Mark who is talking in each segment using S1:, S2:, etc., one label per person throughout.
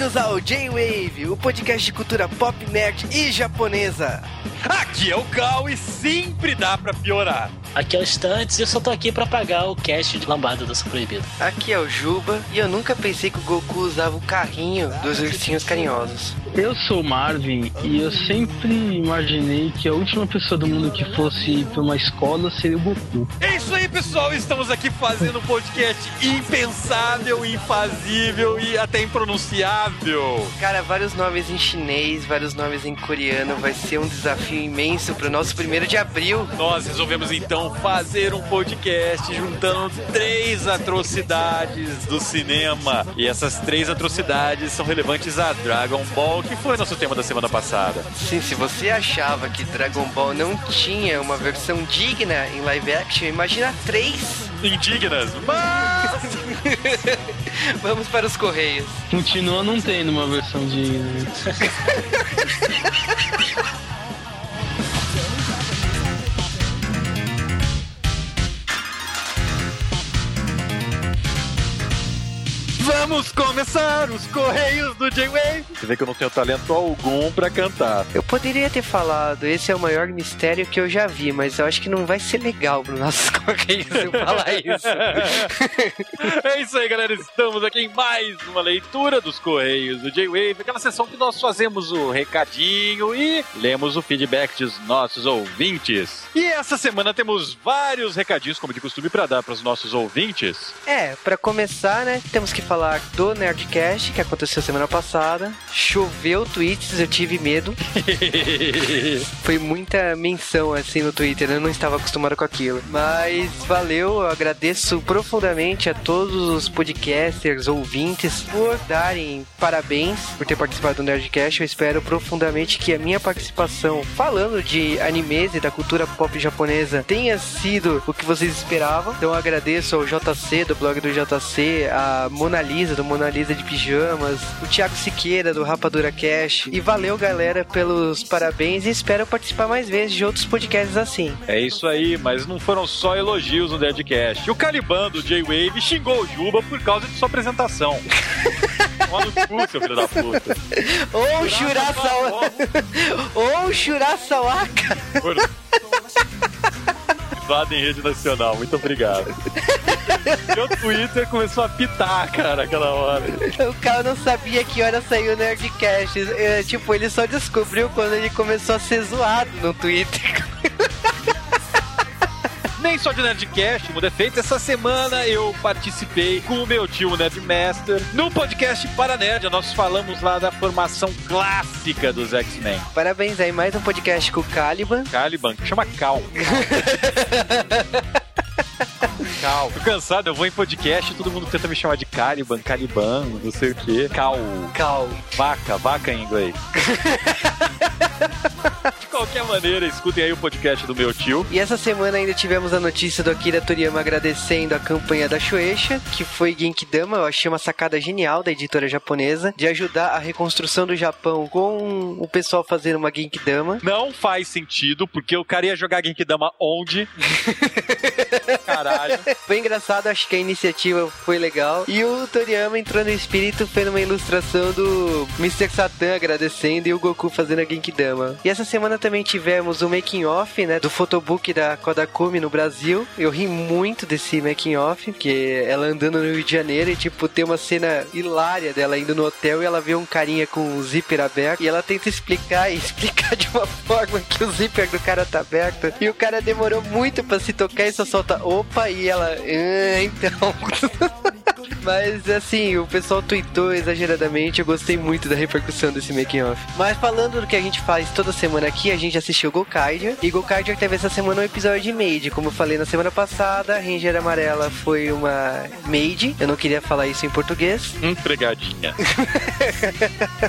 S1: Bem-vindos ao J-Wave, o podcast de cultura pop, nerd e japonesa.
S2: Aqui é o Cal e sempre dá pra piorar.
S3: Aqui é o Stantes e eu só tô aqui pra pagar o cast de lambada do Proibido.
S1: Aqui é o Juba e eu nunca pensei que o Goku usava o carrinho dos ursinhos carinhosos.
S4: Eu sou o Marvin e eu sempre imaginei que a última pessoa do mundo que fosse ir pra uma escola seria o Goku.
S2: É isso aí, pessoal. Estamos aqui fazendo um podcast impensável, infazível e até impronunciável.
S1: Cara, vários nomes em chinês, vários nomes em coreano. Vai ser um desafio imenso pro nosso primeiro de abril.
S2: Nós resolvemos então fazer um podcast juntando três atrocidades do cinema. E essas três atrocidades são relevantes a Dragon Ball, que foi nosso tema da semana passada.
S1: Sim, se você achava que Dragon Ball não tinha uma versão digna em live action, imagina três.
S2: Indignas, mas.
S1: Vamos para os Correios.
S4: Continua não tendo uma versão de.
S2: Vamos começar os Correios do J-Wave. Você vê que eu não tenho talento algum pra cantar.
S1: Eu poderia ter falado, esse é o maior mistério que eu já vi, mas eu acho que não vai ser legal para nossos Correios eu falar isso.
S2: é isso aí, galera. Estamos aqui em mais uma leitura dos Correios do J-Wave, aquela sessão que nós fazemos o recadinho e lemos o feedback dos nossos ouvintes. E essa semana temos vários recadinhos, como de costume, para dar para os nossos ouvintes.
S1: É, para começar, né, temos que falar do Nerdcast, que aconteceu semana passada. Choveu tweets, eu tive medo. Foi muita menção assim no Twitter, né? eu não estava acostumado com aquilo. Mas valeu, eu agradeço profundamente a todos os podcasters, ouvintes, por darem parabéns por ter participado do Nerdcast. Eu espero profundamente que a minha participação falando de animes e da cultura pop japonesa tenha sido o que vocês esperavam. Então eu agradeço ao JC, do blog do JC, a Mona Lisa, do Mona Lisa de Pijamas, o Thiago Siqueira, do Rapadura Cash. E valeu, galera, pelos parabéns e espero participar mais vezes de outros podcasts assim.
S2: É isso aí, mas não foram só elogios no Deadcast. O Caliban do J-Wave xingou o Juba por causa de sua apresentação. Toma no cu, seu filho da puta.
S1: Ou Shurasawa... Ou Shurasawaka.
S2: Privado em rede nacional, muito obrigado. Meu Twitter começou a pitar, cara, aquela hora.
S1: O cara não sabia que hora saiu o Nerdcast. É, tipo, ele só descobriu quando ele começou a ser zoado no Twitter.
S2: Nem só de Nerdcast, o defeito. Essa semana eu participei com o meu tio Nerdmaster no podcast Para Nerd. Nós falamos lá da formação clássica dos X-Men.
S1: Parabéns aí, mais um podcast com o Caliban.
S2: Caliban, que chama Cal. Cal. Tô cansado, eu vou em podcast e todo mundo tenta me chamar de Caliban, Caliban, não sei o que. Cal.
S1: Cal.
S2: Vaca, vaca em inglês. De qualquer maneira, escutem aí o podcast do meu tio.
S1: E essa semana ainda tivemos a notícia do Akira Toriyama agradecendo a campanha da Shueisha, que foi Genkidama. Eu achei uma sacada genial da editora japonesa de ajudar a reconstrução do Japão com o pessoal fazendo uma Genkidama.
S2: Não faz sentido, porque o cara ia jogar Genkidama onde? Caralho.
S1: Foi engraçado, acho que a iniciativa foi legal. E o Toriyama entrou no espírito, fez uma ilustração do Mr. Satan agradecendo e o Goku fazendo a Genkidama. E essa semana também tivemos o making off, né, do photobook da Kodakumi no Brasil. Eu ri muito desse making off, que ela andando no Rio de Janeiro e tipo tem uma cena hilária dela indo no hotel e ela vê um carinha com o zíper aberto e ela tenta explicar e explicar de uma forma que o zíper do cara tá aberto. E o cara demorou muito para se tocar e só solta opa e ela, ah, então. Mas assim, o pessoal tweetou exageradamente. Eu gostei muito da repercussão desse making off. Mas falando do que a gente faz toda semana aqui, a gente assistiu Gokaiger. E Gokaiger teve essa semana um episódio de Made. Como eu falei na semana passada, a Ranger Amarela foi uma Made. Eu não queria falar isso em português.
S2: Empregadinha.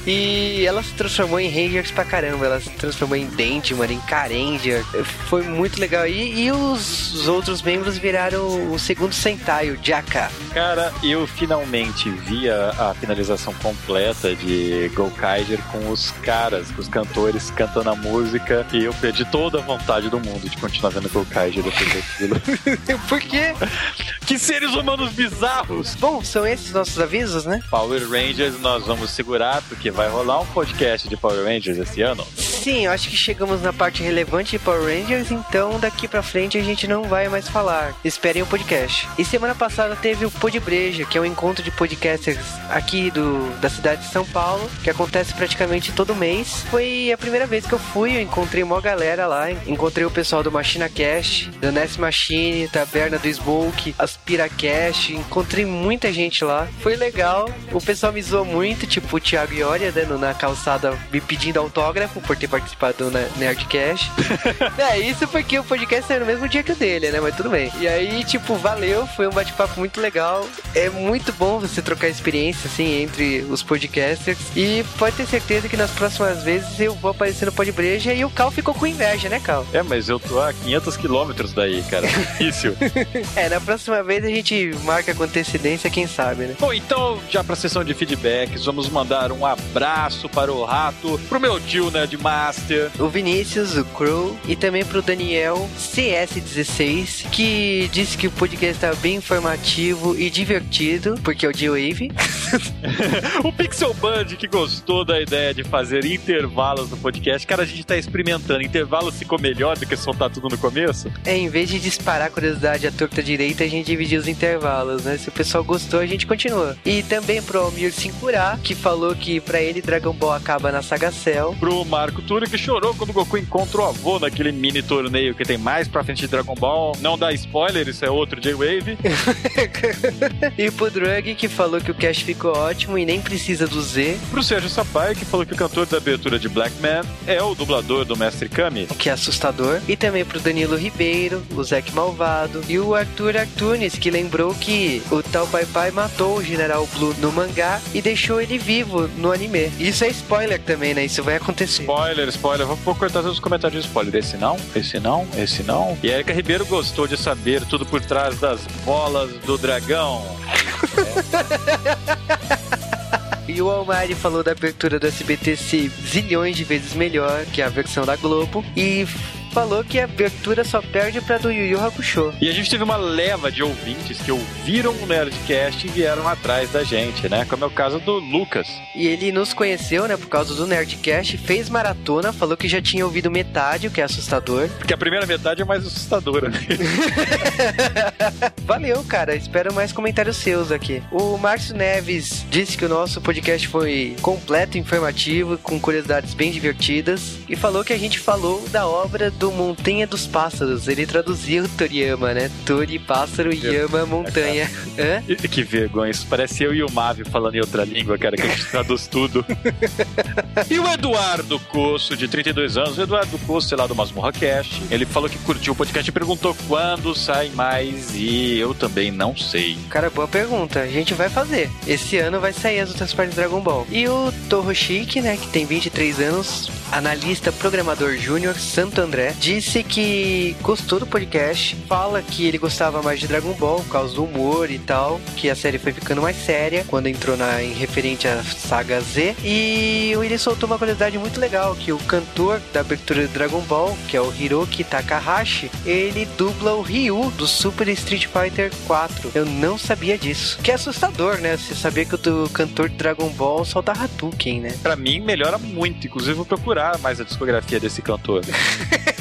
S1: e ela se transformou em Rangers pra caramba. Ela se transformou em Dentman, em Carendia. Foi muito legal. E, e os, os outros membros viraram o segundo Sentai, o Jaka.
S2: Cara, eu eu finalmente vi a, a finalização completa de Gokaiger com os caras, com os cantores cantando a música e eu perdi toda a vontade do mundo de continuar vendo Gokaiger depois daquilo.
S1: Por quê?
S2: que seres humanos bizarros!
S1: Bom, são esses nossos avisos, né?
S2: Power Rangers nós vamos segurar porque vai rolar um podcast de Power Rangers esse ano.
S1: Sim, eu acho que chegamos na parte relevante de Power Rangers, então daqui pra frente a gente não vai mais falar. Esperem o podcast. E semana passada teve o Podbreja, que é um encontro de podcasters aqui do, da cidade de São Paulo, que acontece praticamente todo mês. Foi a primeira vez que eu fui, eu encontrei uma galera lá, encontrei o pessoal do Machina Cast, da Ness Machine, Taberna do Smoke, Aspira Cast, encontrei muita gente lá. Foi legal, o pessoal me zoou muito, tipo o Thiago Ioria, né, na calçada me pedindo autógrafo por ter participado do Nerdcast. é, isso porque o podcast era no mesmo dia que o dele, né? Mas tudo bem. E aí, tipo, valeu, foi um bate-papo muito legal. É muito bom você trocar experiência, assim, entre os podcasters. E pode ter certeza que nas próximas vezes eu vou aparecer no Podbreja e o Cal ficou com inveja, né, Cal?
S2: É, mas eu tô a 500 quilômetros daí, cara. Difícil.
S1: é, na próxima vez a gente marca com antecedência, quem sabe, né?
S2: Bom, então, já pra sessão de feedbacks, vamos mandar um abraço para o Rato, pro meu tio Nerdmaster, Master,
S1: o Vinícius, o Crow e também pro Daniel CS16, que disse que o podcast tá bem informativo e divertido, porque é o G-Wave.
S2: o Pixel Band que gostou da ideia de fazer intervalos no podcast. Cara, a gente tá experimentando. Intervalo ficou melhor do que soltar tudo no começo?
S1: É, em vez de disparar a curiosidade à torta direita, a gente dividiu os intervalos, né? Se o pessoal gostou, a gente continua. E também pro Almir Sincurá, que falou que para ele Dragon Ball acaba na saga Cell.
S2: Pro Marco Que chorou quando o Goku encontra o avô naquele mini torneio que tem mais pra frente de Dragon Ball. Não dá spoiler, isso é outro J-Wave.
S1: e pro Drug, que falou que o cast ficou ótimo e nem precisa do Z.
S2: Pro Sérgio Sapai, que falou que o cantor da abertura de Black Man é o dublador do Mestre Kami.
S1: O que é assustador. E também pro Danilo Ribeiro, o Zack Malvado e o Arthur Artunes, que lembrou que o tal Pai Pai matou o General Blue no mangá e deixou ele vivo no anime. Isso é spoiler também, né? Isso vai acontecer.
S2: Spoiler spoiler, spoiler. Vou, cortar todos os comentários de spoiler. Esse não, esse não, esse não. E a Erika Ribeiro gostou de saber tudo por trás das bolas do dragão.
S1: E o Almari falou da abertura do SBT ser zilhões de vezes melhor que a versão da Globo. E falou que a abertura só perde pra do Yu Yu Hakusho.
S2: E a gente teve uma leva de ouvintes que ouviram o Nerdcast e vieram atrás da gente, né? Como é o caso do Lucas.
S1: E ele nos conheceu, né, por causa do Nerdcast, fez maratona, falou que já tinha ouvido metade, o que é assustador.
S2: Porque a primeira metade é mais assustadora. Né?
S1: Valeu, cara. Espero mais comentários seus aqui. O Márcio Neves disse que o nosso podcast foi completo, informativo, com curiosidades bem divertidas. E falou que a gente falou da obra do Montanha dos Pássaros. Ele traduziu Toriyama, né? Tori, pássaro, Yama, montanha.
S2: Hã? Que vergonha. Isso parece eu e o Mavi falando em outra língua, cara, que a gente traduz tudo. e o Eduardo Coço, de 32 anos. O Eduardo Coço, sei lá, do Masmorra Cast. Ele falou que curtiu o podcast e perguntou quando sai mais. E eu também não sei.
S1: Cara, boa pergunta. A gente vai fazer. Esse ano vai sair as outras partes de Dragon Ball. E o Toroshiki, né, que tem 23 anos, analista programador júnior, Santo André disse que gostou do podcast, fala que ele gostava mais de Dragon Ball por causa do humor e tal, que a série foi ficando mais séria quando entrou na em referente à saga Z. E ele soltou uma curiosidade muito legal que o cantor da abertura de Dragon Ball, que é o Hiroki Takahashi, ele dubla o Ryu do Super Street Fighter 4. Eu não sabia disso. Que é assustador, né? Você saber que o cantor de Dragon Ball solta Hadouken, né?
S2: Pra mim melhora muito, inclusive vou procurar mais a discografia desse cantor.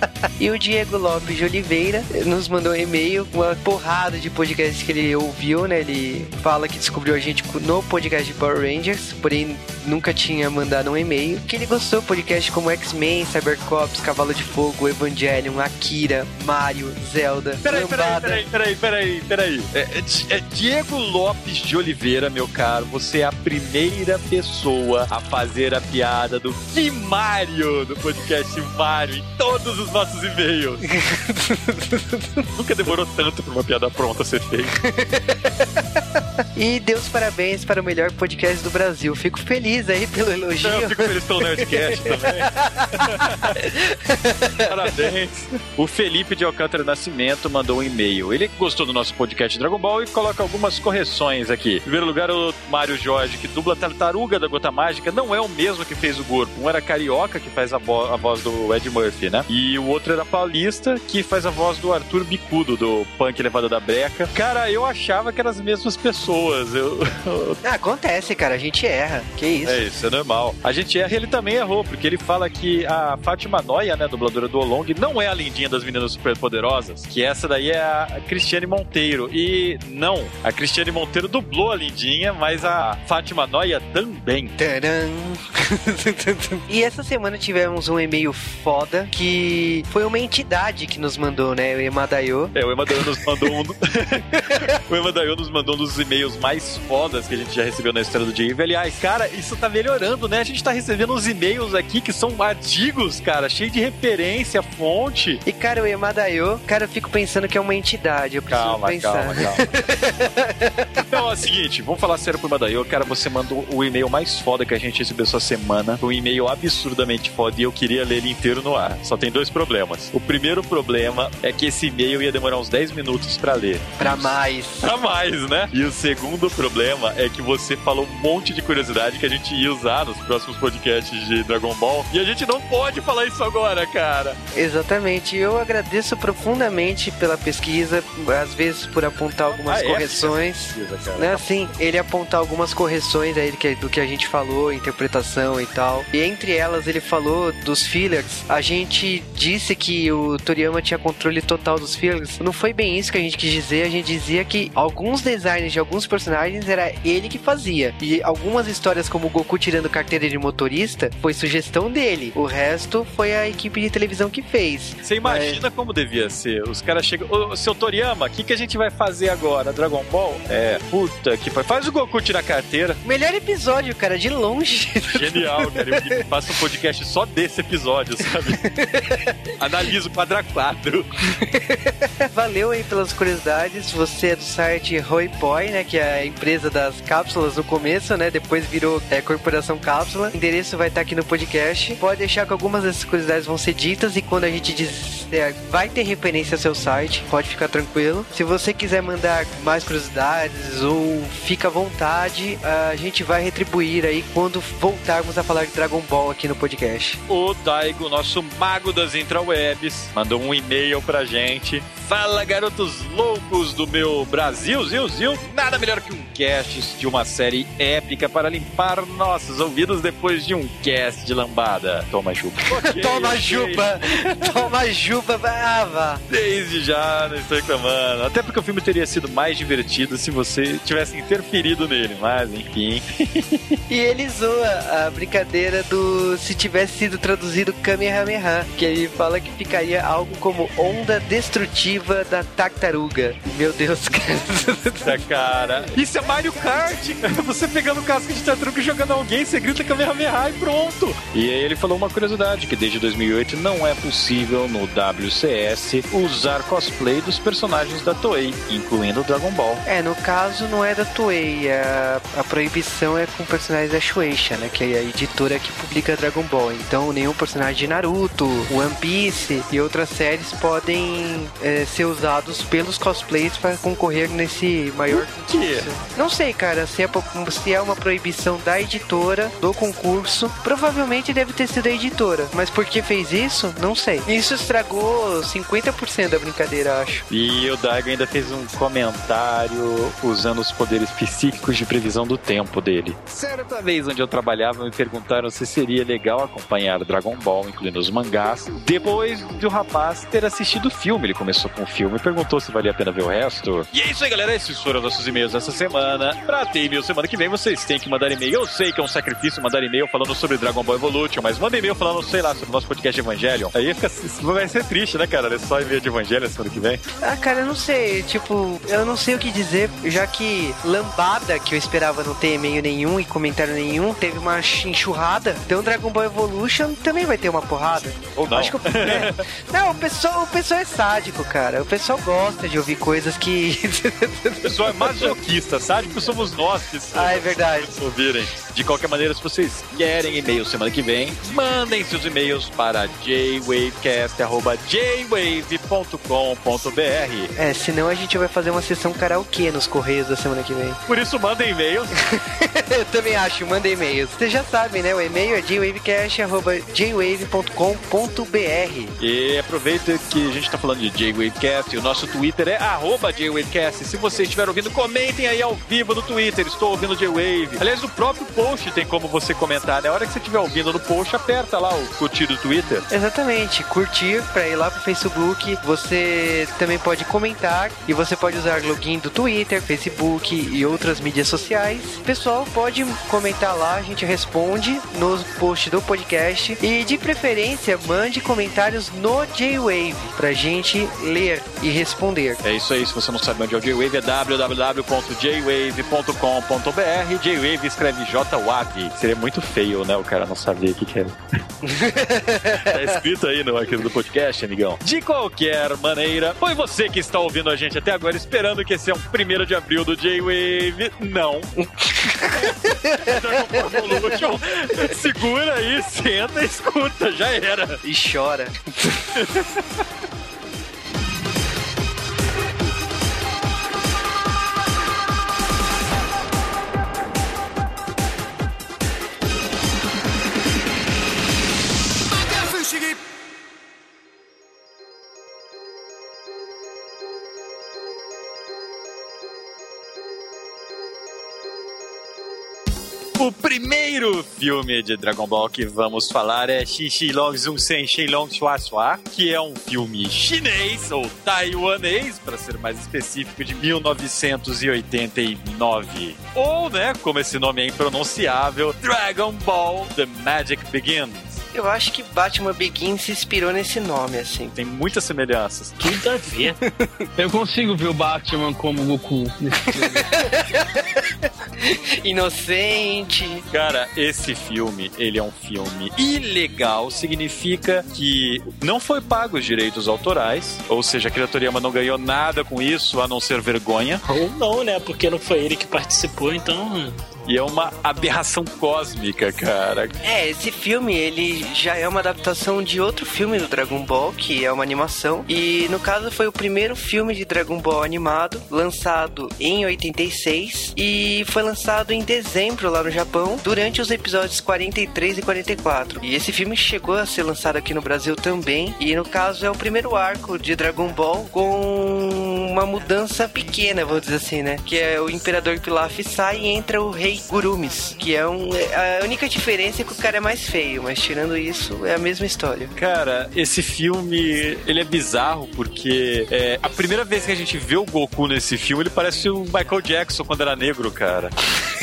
S1: E o Diego Lopes de Oliveira nos mandou um e-mail, uma porrada de podcasts que ele ouviu, né? Ele fala que descobriu a gente no podcast de Power Rangers, porém nunca tinha mandado um e-mail. Que ele gostou do podcast como X-Men, Cybercops, Cavalo de Fogo, Evangelion, Akira, Mario, Zelda.
S2: Peraí, peraí, peraí, peraí, peraí, peraí. É, é, é Diego Lopes de Oliveira, meu caro, você é a primeira pessoa a fazer a piada do que Mario do podcast Mario em todos os nossos e-mails. Nunca demorou tanto pra uma piada pronta ser feita.
S1: E deu os parabéns para o melhor podcast do Brasil. Fico feliz aí pelo elogio.
S2: Eu fico feliz pelo Nerdcast também. Parabéns. O Felipe de Alcântara Nascimento mandou um e-mail. Ele gostou do nosso podcast Dragon Ball e coloca algumas correções aqui. Em primeiro lugar, o Mário Jorge, que dubla a tartaruga da Gota Mágica, não é o mesmo que fez o Gorpo. Um era carioca, que faz a, a voz do Ed Murphy, né? E o outro era paulista, que faz a voz do Arthur Bicudo, do Punk Levada da Breca. Cara, eu achava que eram as mesmas pessoas. Eu...
S1: ah, acontece, cara. A gente erra. Que isso?
S2: É isso, é normal. A gente erra e ele também errou, porque ele fala que a Fátima Noia, né, dubladora do Olong, não é a lindinha das meninas superpoderosas, que essa daí é a Cristiane Monteiro. E não, a Cristiane Monteiro dublou a lindinha, mas a Fátima Noia também.
S1: Tcharam. e essa semana tivemos um e-mail foda que foi uma entidade que nos mandou, né? O Emadayo.
S2: É, o Emadayo nos mandou um. o Emadayo nos mandou um dos e-mails mais fodas que a gente já recebeu na história do J-Wave. Aliás, cara, isso tá melhorando, né? A gente tá recebendo uns e-mails aqui que são artigos, cara, cheio de referência, fonte.
S1: E, cara, o Emadayo, cara, eu fico pensando que é uma entidade. Eu preciso
S2: calma,
S1: pensar.
S2: calma, calma. então, é o seguinte, vamos falar sério pro Emadayo. Cara, você mandou o e-mail mais foda que a gente recebeu essa semana. Um e-mail absurdamente foda e eu queria ler ele inteiro no ar. Só tem dois problemas. O primeiro problema é que esse e-mail ia demorar uns 10 minutos para ler.
S1: Pra mais.
S2: Pra mais, né? E o segundo problema é que você falou um monte de curiosidade que a gente ia usar nos próximos podcasts de Dragon Ball. E a gente não pode falar isso agora, cara.
S1: Exatamente. Eu agradeço profundamente pela pesquisa, às vezes por apontar algumas
S2: Ah, é?
S1: correções.
S2: Pesquisa, cara.
S1: Né, assim, ele apontar algumas correções aí do que, do que a gente falou, interpretação e tal. E entre elas ele falou dos fillers. A gente disse que o Toriyama tinha controle total dos fillers. Não foi bem isso que a gente quis dizer. A gente dizia que alguns designs de alguns personagens era ele que fazia. E algumas histórias como o Goku tirando carteira de motorista foi sugestão dele. O resto foi a equipe de televisão que fez.
S2: Você imagina como devia ser? Os caras chegam. Ô, seu Toriyama, o que, que a gente vai fazer agora? Dragon Ball? É, puta que pariu. Faz o Goku tirar carteira.
S1: Melhor episódio, cara, de longe.
S2: Genial, cara. Eu faço um podcast só desse episódio, sabe? Analiso quadro a quadro.
S1: Valeu aí pelas curiosidades. Você é do site Roipoi, né? Que é a empresa das cápsulas no começo, né? Depois virou é, Corporação Cápsula. O endereço vai estar aqui no podcast. Pode deixar que algumas dessas curiosidades vão ser ditas e quando a gente disser, vai ter referência ao seu site. Pode ficar tranquilo. Se você quiser mandar mais curiosidades ou fica à vontade, a gente vai retribuir aí quando voltarmos a falar de Dragon Ball aqui no podcast.
S2: O Daigo, nosso mago das intrawebs, mandou um e-mail pra gente. Fala, garotos loucos do meu Brasil, Zil, Zil. Nada melhor que um cast de uma série épica para limpar nossos ouvidos depois de um cast de lambada. Toma chupa. Ok,
S1: Toma
S2: ok.
S1: juba! Toma juba, brava!
S2: Desde já, não estou reclamando. Até porque o filme teria sido mais divertido se você tivesse interferido nele, mas enfim.
S1: E ele zoa a brincadeira do se tivesse sido traduzido Kamehameha, que ele fala que ficaria algo como onda destrutiva da tartaruga. Meu Deus, cara.
S2: Essa cara. Isso é Mario Kart! Você pegando casca de tartaruga e jogando alguém, você grita Kamehameha e pronto! E aí ele falou uma curiosidade, que desde 2008 não é possível no WCS usar cosplay dos personagens da Toei, incluindo o Dragon Ball.
S1: É, no caso não é da Toei, a, a proibição é com personagens da Shueisha, né? Que é a editora que publica Dragon Ball. Então nenhum personagem de Naruto, One Piece e outras séries podem é, ser usados pelos cosplays para concorrer nesse maior
S2: quê?
S1: Concurso. Não sei, cara, se é, se é uma proibição da editora do concurso, provavelmente deve ter sido a editora. Mas por que fez isso? Não sei. Isso estragou 50% da brincadeira, acho.
S2: E o Daigo ainda fez um comentário usando os poderes psíquicos de previsão do tempo dele. Certa vez onde eu trabalhava, me perguntaram se seria legal acompanhar Dragon Ball, incluindo os mangás, depois do rapaz ter assistido o filme. Ele começou com o filme e perguntou se valia a pena ver o resto. E é isso aí, galera. Esses foram nossos e-mails dessa semana. Pra ter e-mail semana que vem, vocês têm que mandar e-mail. Eu sei que é um sacrifício mandar e-mail falando sobre Dragon Ball Evolution. Mas manda e-mail falando, sei lá, sobre o nosso podcast Evangelion. Aí fica, vai ser triste, né, cara? É só e-mail de Evangelion semana que vem.
S1: Ah, cara, eu não sei. Tipo, eu não sei o que dizer, já que lambada, que eu esperava não ter e-mail nenhum e comentário nenhum, teve uma enxurrada. Então Dragon Ball Evolution também vai ter uma porrada.
S2: Ou não.
S1: Acho que, é. Não, o pessoal, o pessoal é sádico, cara. O pessoal gosta de ouvir coisas que.
S2: o pessoal é masoquista, sádico somos nós que
S1: Ah, é verdade.
S2: ouvirem. De qualquer maneira, se vocês querem e-mail semana que vem, mandem seus e-mails para jwavecast.jwave.com.br.
S1: É, senão a gente vai fazer uma sessão karaokê nos Correios da semana que vem.
S2: Por isso, mandem e-mails.
S1: Eu também acho, mandem e-mails. Vocês já sabem, né? O e-mail é jwavecast.jwave.com.br.
S2: E aproveita que a gente tá falando de J-Wavecast e o nosso Twitter é arroba J-Wavecast. Se você estiver ouvindo, comentem aí ao vivo no Twitter. Estou ouvindo J-Wave. Aliás, o próprio post tem como você comentar. Na né? hora que você estiver ouvindo no post, aperta lá o curtir do Twitter.
S1: Exatamente. Curtir pra ir lá pro Facebook. Você também pode comentar e você pode usar login do Twitter, Facebook e outras mídias sociais. Pessoal pode comentar lá, a gente responde no post do podcast. E de preferência, mande comentários no J-Wave pra gente ler e responder.
S2: É isso aí. Se você não sabe onde é o J-Wave, é www.jwave.com.br. J-Wave escreve J-Wave. Seria muito feio, né? O cara não saber o que, que é. tá escrito aí no arquivo do podcast, amigão. De qualquer maneira, foi você que está ouvindo a gente até agora, esperando que esse é um primeiro de abril do J-Wave. Não. Segura aí, senta e escuta, já era.
S1: E chora.
S2: O primeiro filme de Dragon Ball que vamos falar é Xixi Long Zun Sen Xua Xua, que é um filme chinês ou taiwanês, para ser mais específico, de 1989. Ou, né, como esse nome é impronunciável, Dragon Ball The Magic Begins.
S1: Eu acho que Batman Begins se inspirou nesse nome, assim.
S2: Tem muitas semelhanças.
S3: Tudo a ver.
S4: Eu consigo ver o Batman como Goku nesse filme.
S1: Inocente.
S2: Cara, esse filme, ele é um filme ilegal, significa que não foi pago os direitos autorais, ou seja, a Toriyama não ganhou nada com isso, a não ser vergonha.
S3: Ou não, né? Porque não foi ele que participou, então
S2: e é uma aberração cósmica, cara.
S1: É, esse filme, ele já é uma adaptação de outro filme do Dragon Ball, que é uma animação. E no caso foi o primeiro filme de Dragon Ball animado, lançado em 86 e foi lançado em dezembro lá no Japão, durante os episódios 43 e 44. E esse filme chegou a ser lançado aqui no Brasil também, e no caso é o primeiro arco de Dragon Ball com uma mudança pequena, vou dizer assim, né? Que é o Imperador Pilaf sai e entra o Rei Gurumis, que é um. A única diferença é que o cara é mais feio, mas tirando isso, é a mesma história.
S2: Cara, esse filme ele é bizarro porque é, a primeira vez que a gente vê o Goku nesse filme, ele parece o Michael Jackson quando era negro, cara.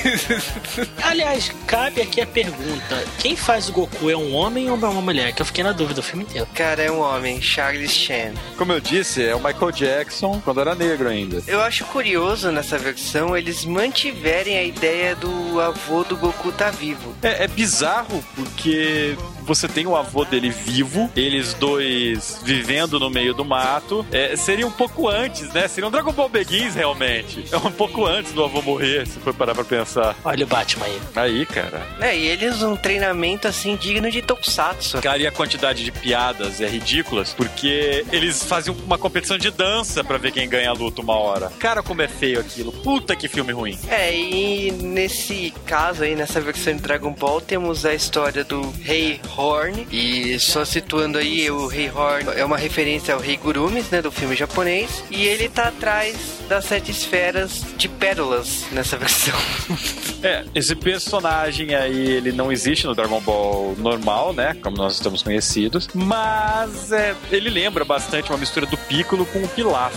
S3: Aliás, cabe aqui a pergunta: quem faz o Goku é um homem ou uma mulher? Que eu fiquei na dúvida o filme inteiro.
S1: Cara, é um homem, Charles Chan.
S2: Como eu disse, é o Michael Jackson quando era negro ainda.
S1: Eu acho curioso nessa versão eles mantiverem a ideia do avô do Goku tá vivo.
S2: É, é bizarro porque você tem o avô dele vivo, eles dois vivendo no meio do mato. É, seria um pouco antes, né? Seria um Dragon Ball Begins, realmente. É um pouco antes do avô morrer, se for parar pra pensar.
S3: Olha o Batman aí.
S2: Aí, cara.
S1: É, e eles um treinamento assim digno de Tokusatsu.
S2: Cara, e a quantidade de piadas é ridículas, porque eles faziam uma competição de dança para ver quem ganha a luta uma hora. Cara, como é feio aquilo. Puta que filme ruim.
S1: É, e nesse caso aí, nessa versão de Dragon Ball, temos a história do Rei Horn. E só situando aí, o Rei Horn é uma referência ao Rei Gurumis, né, do filme japonês. E ele tá atrás das sete esferas de pérolas nessa versão.
S2: É, esse personagem aí, ele não existe no Dragon Ball normal, né? Como nós estamos conhecidos. Mas é, ele lembra bastante uma mistura do Piccolo com o Pilaf.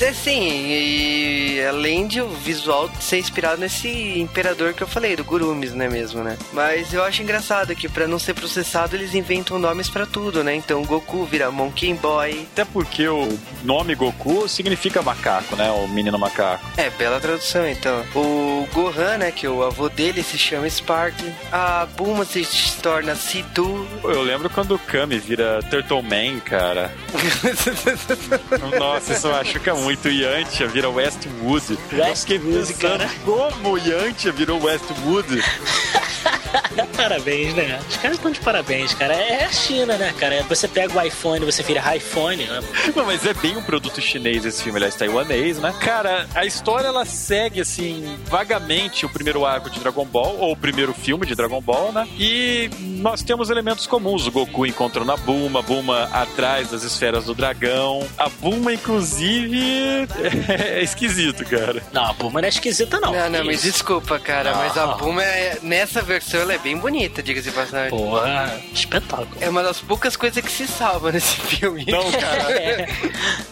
S1: É, sim, e além de o visual ser inspirado nesse imperador que eu falei, do Gurumis, né? mesmo, né? Mas eu acho engraçado que pra não ser processado eles inventam nomes pra tudo, né? Então Goku vira Monkey Boy.
S2: Até porque o nome Goku significa macaco, né? O menino macaco.
S1: É, bela tradução, então. O Gohan, né, que o avô dele se chama Spark. A Bulma se torna Situ.
S2: Eu lembro quando o Kami vira Turtle Man, cara. Nossa, isso machuca muito. E Yantia vira Westwood.
S3: Westwood, cara.
S2: Como Yantia virou Westwood?
S3: parabéns, né? Os caras estão de parabéns, cara. É a China, né, cara? Você pega o iPhone, você vira iPhone. Né?
S2: Não, mas é bem um produto chinês esse filme, aliás, taiwanês, né? Cara, a história ela segue, assim, vagamente o primeiro arco de Dragon Ball, ou o primeiro filme de Dragon Ball, né? E nós temos elementos comuns. O Goku encontrando a Bulma, a Bulma atrás das esferas do dragão. A Bulma, inclusive, é esquisito, cara.
S3: Não, a Bulma não é esquisita, não.
S1: Não, não, mas desculpa, cara,
S3: Não.
S1: mas a Bulma, é, nessa versão, ela é bem bonita, diga-se passagem.
S3: Porra, espetáculo.
S1: É uma das poucas coisas que se salva nesse filme.
S2: Não, cara.
S3: É.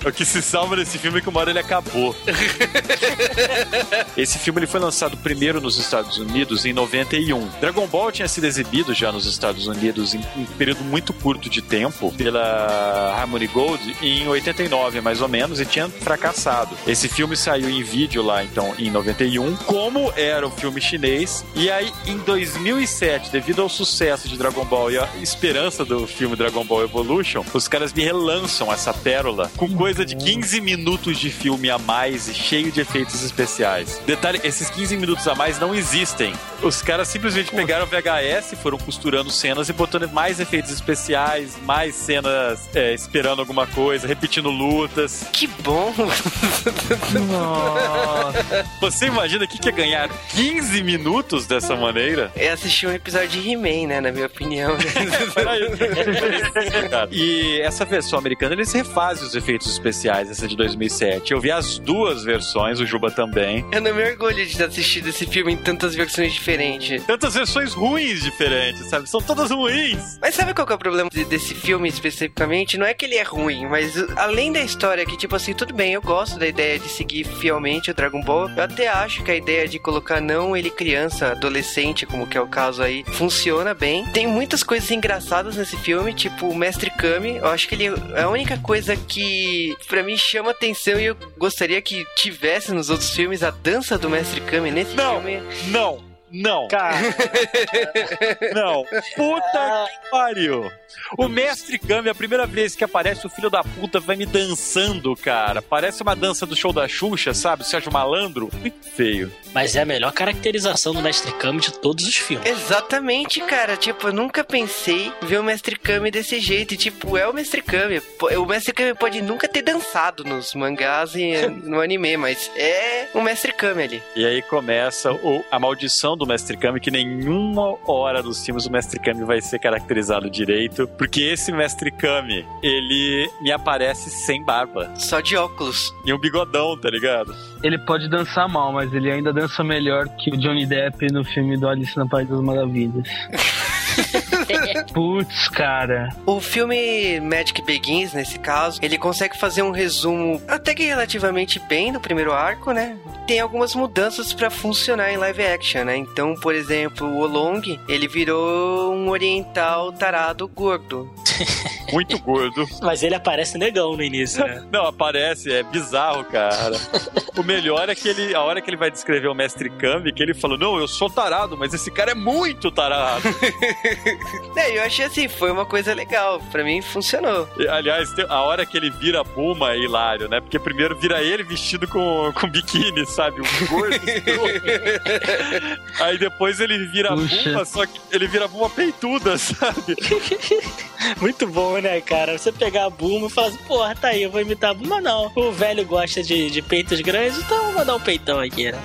S2: O que se salva nesse filme é que uma hora ele acabou. Esse filme ele foi lançado primeiro nos Estados Unidos em 91. Dragon Ball tinha sido exibido já nos Estados Unidos em um período muito curto de tempo pela Harmony Gold em 89, mais ou menos, e tinha fracassado. Esse filme saiu em vídeo lá, então, em 91, como era o filme chinês. E aí, em 2007, devido ao sucesso de Dragon Ball e esperança do filme Dragon Ball Evolution, os caras me relançam essa pérola com coisa de 15 minutos de filme a mais e cheio de efeitos especiais. Detalhe, esses 15 minutos a mais não existem. Os caras simplesmente pegaram o VHS, foram costurando cenas e botando mais efeitos especiais, mais cenas é, esperando alguma coisa, repetindo lutas.
S1: Que bom!
S4: Nossa.
S2: Você imagina o que que é ganhar 15 minutos dessa maneira?
S1: É assistir um episódio de He-Man, né, na minha opinião.
S2: E essa versão americana, eles refazem os efeitos especiais, essa de 2007. Eu vi as duas versões, o Juba também.
S1: Eu não me orgulho de ter assistido esse filme em tantas versões diferentes.
S2: Tantas versões ruins diferentes, sabe? São todas ruins.
S1: Mas sabe qual que é o problema de- desse filme especificamente? Não é que ele é ruim, mas além da história que, tipo assim, tudo bem, eu gosto da ideia de seguir fielmente o Dragon Ball. Eu até acho que a ideia de colocar não ele criança, adolescente, como que é o caso aí, funciona bem. Tem muitas coisas engraçadas nesse filme, tipo o Mestre Kami. Eu acho que ele é a única coisa que pra mim chama atenção e eu gostaria que tivesse nos outros filmes a dança do Mestre Kami nesse
S2: Não.
S1: filme.
S2: Não, não,
S3: Cara,
S2: não. Puta que pariu. O Mestre Kami, a primeira vez que aparece o filho da puta, vai me dançando, cara. Parece uma dança do show da Xuxa, sabe? Sérgio Malandro. Muito feio.
S3: mas é a melhor caracterização do Mestre Kami de todos os filmes.
S1: Exatamente, cara. Tipo, eu nunca pensei ver o Mestre Kami desse jeito. E, tipo, é o Mestre Kami. O Mestre Kami pode nunca ter dançado nos mangás e no anime, mas é o Mestre Kami ali.
S2: E aí começa o- a maldição do Mestre Kami, que nenhuma hora dos filmes o Mestre Kami vai ser caracterizado direito, porque esse Mestre Kami, ele me aparece sem barba.
S1: Só de óculos.
S2: E um bigodão, tá ligado?
S4: Ele pode dançar mal, mas ele ainda dança melhor que o Johnny Depp no filme do Alice na País das Maravilhas. Putz, cara.
S1: O filme Magic Begins, nesse caso, ele consegue fazer um resumo até que relativamente bem do primeiro arco, né? Tem algumas mudanças pra funcionar em live action, né? Então, por exemplo, o Olong, ele virou um oriental tarado gordo.
S2: Muito gordo.
S3: Mas ele aparece negão no início, né?
S2: Não, aparece, é bizarro, cara. O melhor é que ele, a hora que ele vai descrever o Mestre Kami, que ele falou, não, eu sou tarado, mas esse cara é muito tarado.
S1: É, eu achei assim, foi uma coisa legal. Pra mim, funcionou.
S2: E, aliás, a hora que ele vira Puma é hilário, né? Porque primeiro vira ele vestido com, com biquíni, sabe? Um gordo. Aí depois ele vira
S4: Puxa.
S2: Puma, só que ele vira Puma peituda, sabe?
S3: Muito bom, né, cara? Você pegar a Bulma e falar assim, porra, tá aí, eu vou imitar a Bulma, não. O velho gosta de, de peitos grandes, então eu vou dar um peitão aqui, né?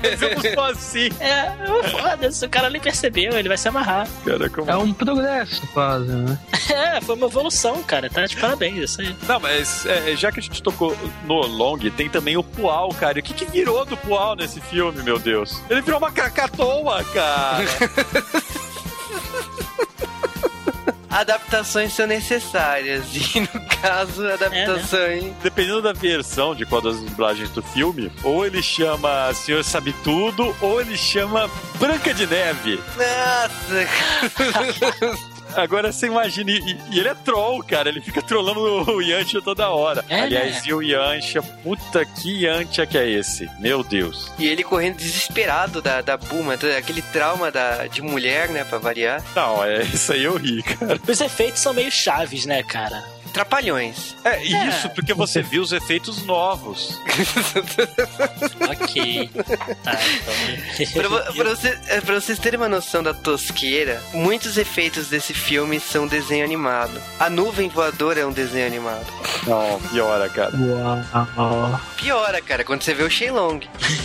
S2: Mas eu não sou assim.
S3: É, foda-se, o cara nem percebeu, ele vai se amarrar.
S2: Cara, como...
S4: É um progresso quase, né?
S3: É, foi uma evolução, cara, tá de parabéns, isso aí.
S2: Não, mas é, já que a gente tocou no Long, tem também o Pual, cara. E O que, que virou do Pual nesse filme, meu Deus? Ele virou uma cacatoa, cara.
S1: Adaptações são necessárias. E no caso, adaptação, hein?
S2: Dependendo da versão de qual das dublagens do filme, ou ele chama Senhor Sabe Tudo, ou ele chama Branca de Neve.
S1: Nossa!
S2: Agora você imagina, e, e ele é troll, cara, ele fica trollando o Yantia toda hora.
S3: É,
S2: Aliás,
S3: né?
S2: e o Yantia, puta que Yantia que é esse? Meu Deus.
S1: E ele correndo desesperado da, da Buma, aquele trauma da, de mulher, né, pra variar.
S2: Não, é isso aí eu ri, cara.
S3: Os efeitos são meio chaves, né, cara?
S1: Trapalhões.
S2: É, isso, porque você viu os efeitos novos.
S3: ok. Tá, então.
S1: pra, pra você- é, pra vocês terem uma noção da tosqueira, muitos efeitos desse filme são desenho animado. A nuvem voadora é um desenho animado.
S2: Não, piora, cara.
S4: Uau.
S1: Piora, cara, quando você vê o Shenlong.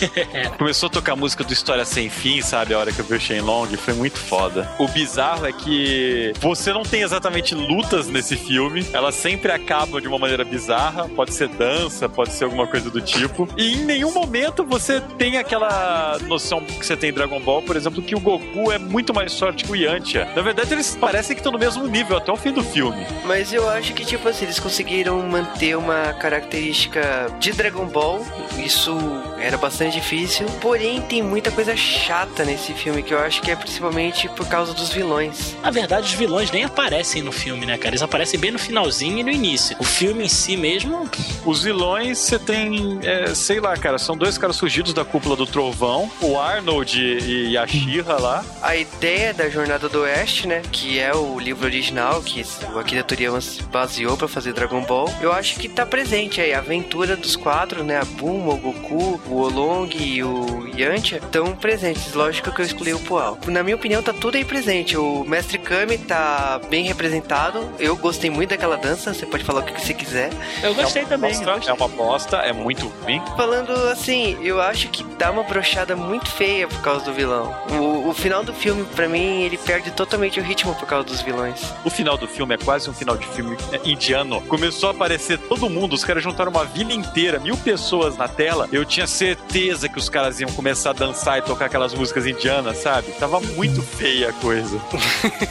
S2: Começou a tocar música do História Sem Fim, sabe? A hora que eu vi o Shenlong, foi muito foda. O bizarro é que você não tem exatamente lutas nesse filme, elas sempre acabam de uma maneira bizarra, pode ser dança, pode ser alguma coisa do tipo. E em nenhum momento você tem aquela noção que você tem em Dragon Ball, por exemplo, que o Goku é muito mais forte que o Yantia. Na verdade, eles parecem que estão no mesmo nível até o fim do filme.
S1: Mas eu acho que, tipo assim, eles conseguiram manter uma característica de Dragon Ball. Isso era bastante difícil. Porém, tem muita coisa chata nesse filme que eu acho que é principalmente por causa dos vilões.
S3: Na verdade, os vilões nem aparecem no filme, né, cara? Eles aparecem bem no finalzinho e no início. O filme em si mesmo,
S2: Os vilões, você tem, é, sei lá, cara, são dois caras fugidos da cúpula do trovão, o Arnold e a Shira lá.
S1: A ideia da Jornada do Oeste, né? Que é o livro original que o Akira Toriyama se baseou pra fazer Dragon Ball. Eu acho que tá presente aí. A aventura dos quatro, né? A Bulma, o Goku, o Olong e o Yantia estão presentes. Lógico que eu escolhi o Poal. Na minha opinião, tá tudo aí presente. O Mestre Kami tá bem representado. Eu gostei muito daquela dança. Você pode falar o que você quiser.
S3: eu gostei também. eu
S2: Bosta,
S3: gostei.
S2: é uma bosta, é muito ruim.
S1: Falando assim, eu acho que dá uma brochada muito feia por causa do vilão. O, o final do filme, pra mim, ele perde totalmente o ritmo por causa dos vilões.
S2: O final do filme é quase um final de filme é, indiano. Começou a aparecer todo mundo, os caras juntaram uma vila inteira, mil pessoas na tela. Eu tinha certeza que os caras iam começar a dançar e tocar aquelas músicas indianas, sabe? Tava muito feia a coisa.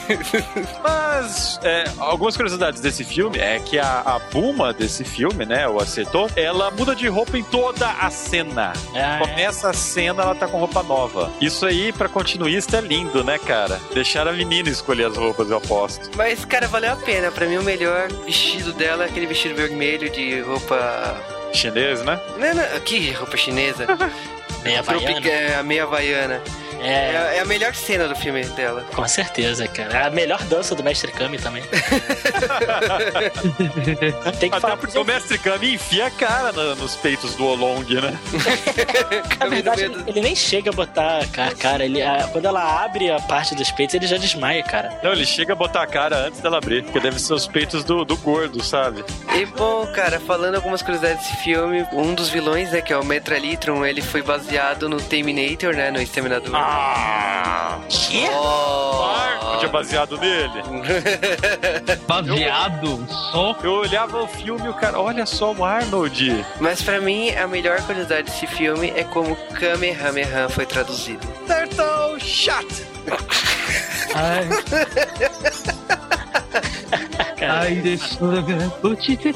S2: Mas, é, algumas curiosidades desse filme é que a, a Buma desse filme, né, o Acertou, ela muda de roupa em toda a cena.
S3: Ah, é.
S2: Começa a cena, ela tá com roupa nova. Isso aí, pra continuista, é lindo, né, cara? Deixar a menina escolher as roupas, eu aposto.
S1: Mas, cara, valeu a pena. Pra mim, o melhor vestido dela é aquele vestido vermelho de roupa.
S2: Chinês, né?
S1: Não, não, que roupa chinesa?
S3: Meia Havaiana.
S1: é, a meia havaiana. É,
S3: É,
S1: é a melhor cena do filme dela.
S3: com certeza, cara. É a melhor dança do Mestre Kami também. Tem que
S2: Até
S3: falar
S2: porque o Mestre Kami enfia a cara na- nos peitos do Olong, né?
S3: Na
S1: no
S3: verdade, ele, ele nem chega a botar a cara. Ele, a- quando ela abre a parte dos peitos, ele já desmaia, cara.
S2: Não, ele chega a botar a cara antes dela abrir, porque deve ser os peitos do, do gordo, sabe?
S1: E bom, cara, falando algumas curiosidades desse filme, um dos vilões, né, que é o Metralitron, ele foi baseado no Terminator, né, no Exterminador.
S2: Ah!
S3: Que?
S1: Oh.
S2: Arnold é baseado nele.
S4: Baseado só.
S2: Eu olhava o filme e o cara, olha só o Arnold.
S1: Mas pra mim, a melhor curiosidade desse filme é como Kamehameha foi traduzido.
S2: Turtle shot!
S4: Ai. Ai, deixa eu te ter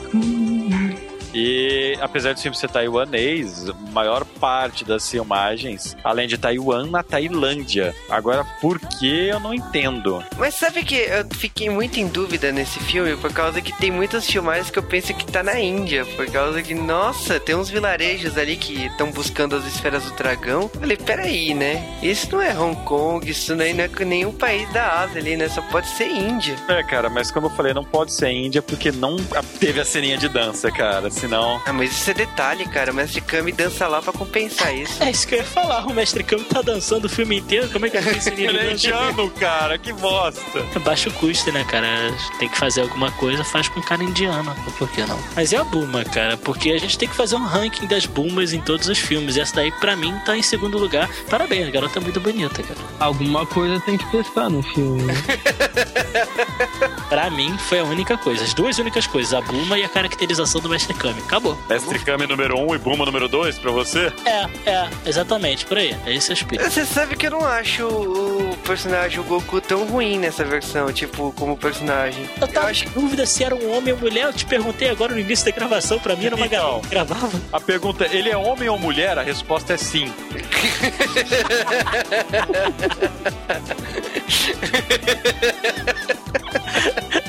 S2: E apesar do filme ser taiwanês, a maior parte das filmagens, além de Taiwan, na Tailândia. Agora, por que eu não entendo?
S1: Mas sabe que eu fiquei muito em dúvida nesse filme por causa que tem muitas filmagens que eu penso que tá na Índia. Por causa que, nossa, tem uns vilarejos ali que estão buscando as esferas do dragão. Eu falei, peraí, né? Isso não é Hong Kong, isso não é, não é nenhum país da Ásia ali, né? Só pode ser Índia.
S2: É, cara, mas como eu falei, não pode ser Índia porque não teve a ceninha de dança, cara. Senão.
S1: Ah, mas isso é detalhe, cara. O Mestre Kami dança lá pra compensar isso.
S3: É isso que eu ia falar. O Mestre Kami tá dançando o filme inteiro. Como é que fez esse
S2: é indiano, cara, que bosta.
S3: Baixo custo, né, cara? Tem que fazer alguma coisa, faz com cara indiana. Por que não? Mas é a Buma, cara, porque a gente tem que fazer um ranking das Bumas em todos os filmes. E essa daí, pra mim, tá em segundo lugar. Parabéns, a garota é muito bonita, cara.
S4: Alguma coisa tem que prestar no filme. né?
S3: Pra mim, foi a única coisa. As duas únicas coisas, a Buma e a caracterização do Mestre Kami. Acabou.
S2: Mestre Kami número 1 um e Buma número 2 pra você?
S3: É, é, exatamente, por aí. É esse o espírito.
S1: Você sabe que eu não acho o personagem, o Goku, tão ruim nessa versão, tipo, como personagem.
S3: Eu tava acho... em dúvida se era um homem ou mulher. Eu te perguntei agora no início da gravação, pra mim era uma então, gravava.
S2: A pergunta, ele é homem ou mulher? A resposta é sim.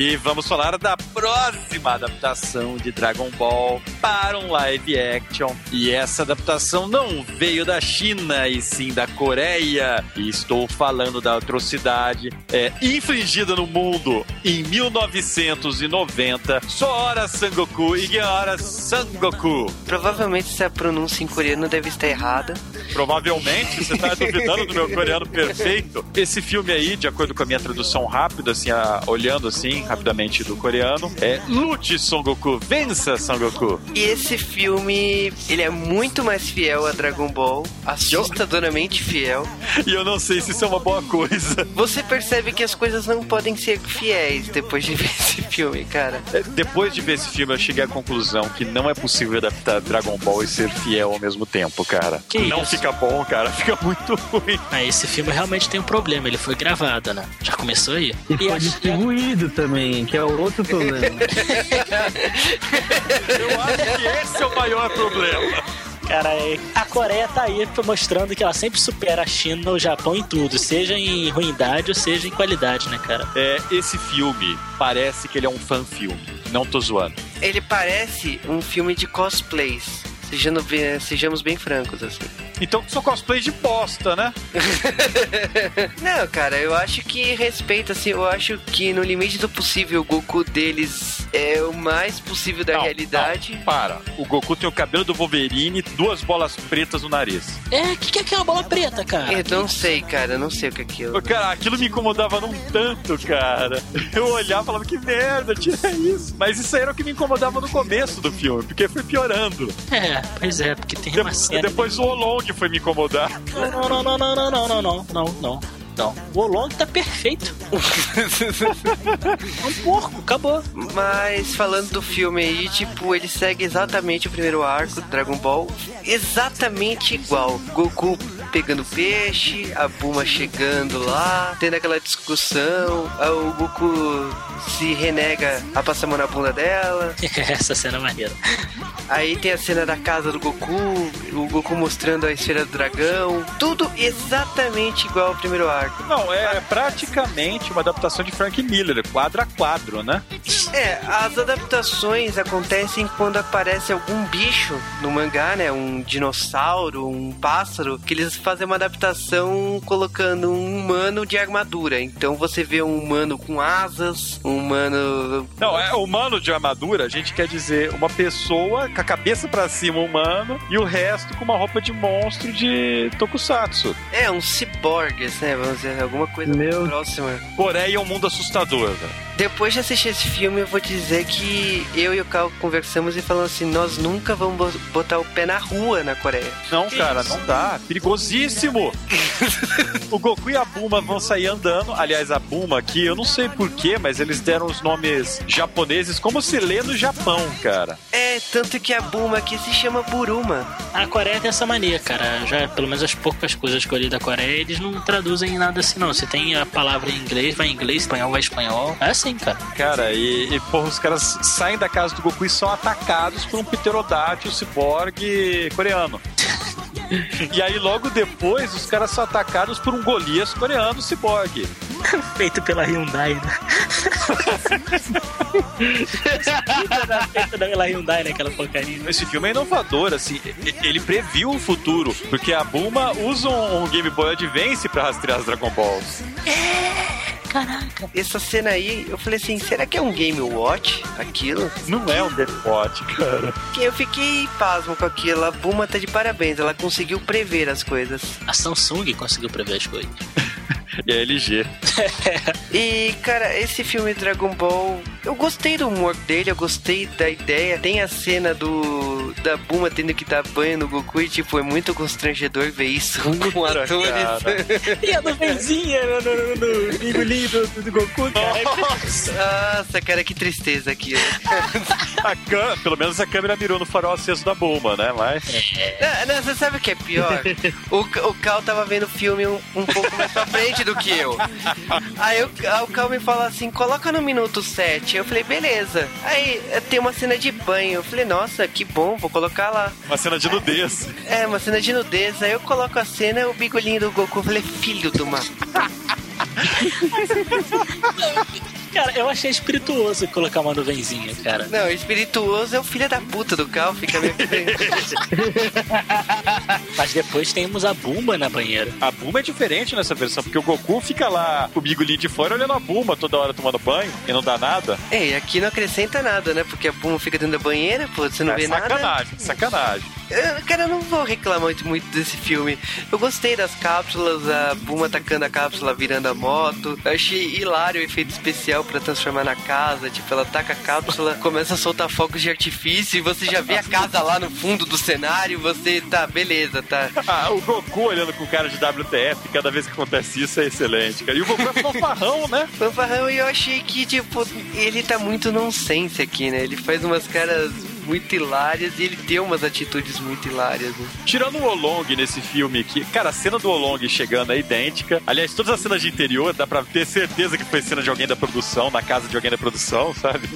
S2: E vamos falar da próxima adaptação de Dragon Ball para um live action. E essa adaptação não veio da China e sim da Coreia. E estou falando da atrocidade é, infligida no mundo em 1990. Sora Sangoku e Gyara Sangoku.
S1: Provavelmente se a pronúncia em coreano deve estar errada.
S2: Provavelmente, você está duvidando do meu coreano perfeito. Esse filme aí, de acordo com a minha tradução rápida, assim, a, olhando assim, rapidamente do coreano, é Lute Son Goku, vença Son Goku.
S1: E esse filme, ele é muito mais fiel a Dragon Ball, assustadoramente fiel.
S2: E eu não sei se isso é uma boa coisa.
S1: Você percebe que as coisas não podem ser fiéis depois de ver esse filme, cara.
S2: É, depois de ver esse filme, eu cheguei à conclusão que não é possível adaptar Dragon Ball e ser fiel ao mesmo tempo, cara. Que não isso? fica bom, cara. Fica muito ruim.
S3: Ah, esse filme realmente tem um problema. Ele foi gravado, né? Já começou aí.
S4: E, e foi distribuído também também, que é outro problema.
S2: Eu acho que esse é o maior problema.
S3: Cara, a Coreia tá aí mostrando que ela sempre supera a China, o Japão em tudo, seja em ruindade ou seja em qualidade, né, cara?
S2: É, esse filme parece que ele é um fan filme. Não tô zoando.
S1: Ele parece um filme de cosplays. Sejamos bem francos, assim.
S2: Então são cosplays de bosta, né?
S1: Não, cara, eu acho que respeita, assim, eu acho que no limite do possível o Goku deles é o mais possível da não, realidade.
S2: Não, para. O Goku tem o cabelo do Wolverine duas bolas pretas no nariz.
S3: É, o que, que é aquela bola preta, cara?
S1: Eu não sei, cara, eu não sei o que é aquilo.
S2: Cara, aquilo me incomodava num tanto, cara. Eu olhava e falava, que merda, tira isso. Mas isso aí era o que me incomodava no começo do filme, porque foi piorando.
S3: É, pois é, porque tem de uma cena...
S2: Depois o Olong foi me incomodar.
S3: Não, não, não, não, não, não, não, não, não, não. Não. O Olong tá perfeito. é um porco, acabou.
S1: Mas falando do filme aí, tipo, ele segue exatamente o primeiro arco Dragon Ball. Exatamente igual. Goku pegando peixe, a Buma chegando lá, tendo aquela discussão, o Goku se renega a passar a mão na bunda dela.
S3: Essa cena é maneira.
S1: Aí tem a cena da casa do Goku, o Goku mostrando a esfera do dragão. Tudo exatamente igual ao primeiro arco.
S2: Não, é praticamente uma adaptação de Frank Miller, quadro a quadro, né?
S1: É, as adaptações acontecem quando aparece algum bicho no mangá, né? Um dinossauro, um pássaro, que eles fazem uma adaptação colocando um humano de armadura. Então você vê um humano com asas, um humano.
S2: Não, é humano de armadura, a gente quer dizer uma pessoa com a cabeça para cima humano e o resto com uma roupa de monstro de tokusatsu.
S1: É, um ciborgues, né? Vamos dizer, alguma coisa Meu... próxima.
S2: Coreia é um mundo assustador, velho.
S1: Depois de assistir esse filme, eu vou dizer que eu e o Carl conversamos e falamos assim: nós nunca vamos botar o pé na rua na Coreia.
S2: Não, que cara, isso? não dá. Perigosíssimo. o Goku e a Buma vão sair andando. Aliás, a Buma aqui, eu não sei porquê, mas eles deram os nomes japoneses como se lê no Japão, cara.
S1: É, tanto que a Buma aqui se chama Buruma.
S3: A Coreia tem essa mania, cara. Já, pelo menos as poucas coisas que eu li da Coreia, eles não traduzem nada assim, não. Se tem a palavra em inglês, vai em inglês, espanhol, vai espanhol. É assim, cara.
S2: Cara, e, e porra, os caras saem da casa do Goku e são atacados por um pterodátil ciborgue coreano. E aí, logo depois, os caras são atacados por um Golias coreano ciborgue.
S3: Feito pela Hyundai, né? Feito pela Hyundai, né? Aquela porcaria.
S2: Esse filme é inovador, assim. Ele previu o futuro, porque a Bulma usa um Game Boy Advance pra rastrear as Dragon Balls.
S3: É! Caraca.
S1: Essa cena aí, eu falei assim, será que é um Game Watch aquilo?
S2: Não é um Game Watch, cara.
S1: Eu fiquei pasmo com aquilo. A Buma tá de parabéns, ela conseguiu prever as coisas.
S3: A Samsung conseguiu prever as coisas.
S2: E a LG.
S1: e, cara, esse filme Dragon Ball Eu gostei do humor dele, eu gostei da ideia. Tem a cena do da Buma tendo que dar banho no Goku e, tipo, é muito constrangedor ver isso com atores.
S3: E a nuvenzinha no, no, no, no bingolinho do, do Goku, cara.
S1: Nossa, cara, que tristeza aqui.
S2: A cam- Pelo menos a câmera mirou no farol aceso da Bulma, né? Mas.
S1: Não, não, você sabe o que é pior? O, o Cal tava vendo o filme um, um pouco mais pra frente do que eu. Aí o, o Cal me falou assim: coloca no minuto 7. Eu falei, beleza. Aí tem uma cena de banho. Eu falei, nossa, que bom, vou colocar lá.
S2: Uma cena de nudez.
S1: É, uma cena de nudez. Aí eu coloco a cena, o bigolinho do Goku. Eu falei, filho do mar.
S3: Cara, eu achei espirituoso colocar uma nuvenzinha, cara.
S1: Não, espirituoso é o filho da puta do Cal, fica meio que.
S3: Mas depois temos a Bumba na banheira.
S2: A Bulma é diferente nessa versão, porque o Goku fica lá com o bigolinho de fora olhando a Bulma toda hora tomando banho e não dá nada.
S1: Ei, aqui não acrescenta nada, né? Porque a Puma fica dentro da banheira, pô, você não
S2: é
S1: vê nada.
S2: sacanagem, sacanagem.
S1: Eu, cara, eu não vou reclamar muito, desse filme. Eu gostei das cápsulas, a Buma atacando a cápsula, virando a moto. Eu achei hilário o efeito especial pra transformar na casa. Tipo, ela ataca a cápsula, começa a soltar fogos de artifício e você já vê a casa lá no fundo do cenário. Você tá, beleza, tá.
S2: Ah, o Goku olhando com cara de WTF, cada vez que acontece isso é excelente, cara. E o Goku é fanfarrão, né?
S1: Fanfarrão, e eu achei que, tipo, ele tá muito nonsense aqui, né? Ele faz umas caras muito hilárias e ele tem umas atitudes muito hilárias. Né?
S2: Tirando o Olong nesse filme aqui, cara, a cena do Olong chegando é idêntica. Aliás, todas as cenas de interior dá pra ter certeza que foi cena de alguém da produção, na casa de alguém da produção, sabe?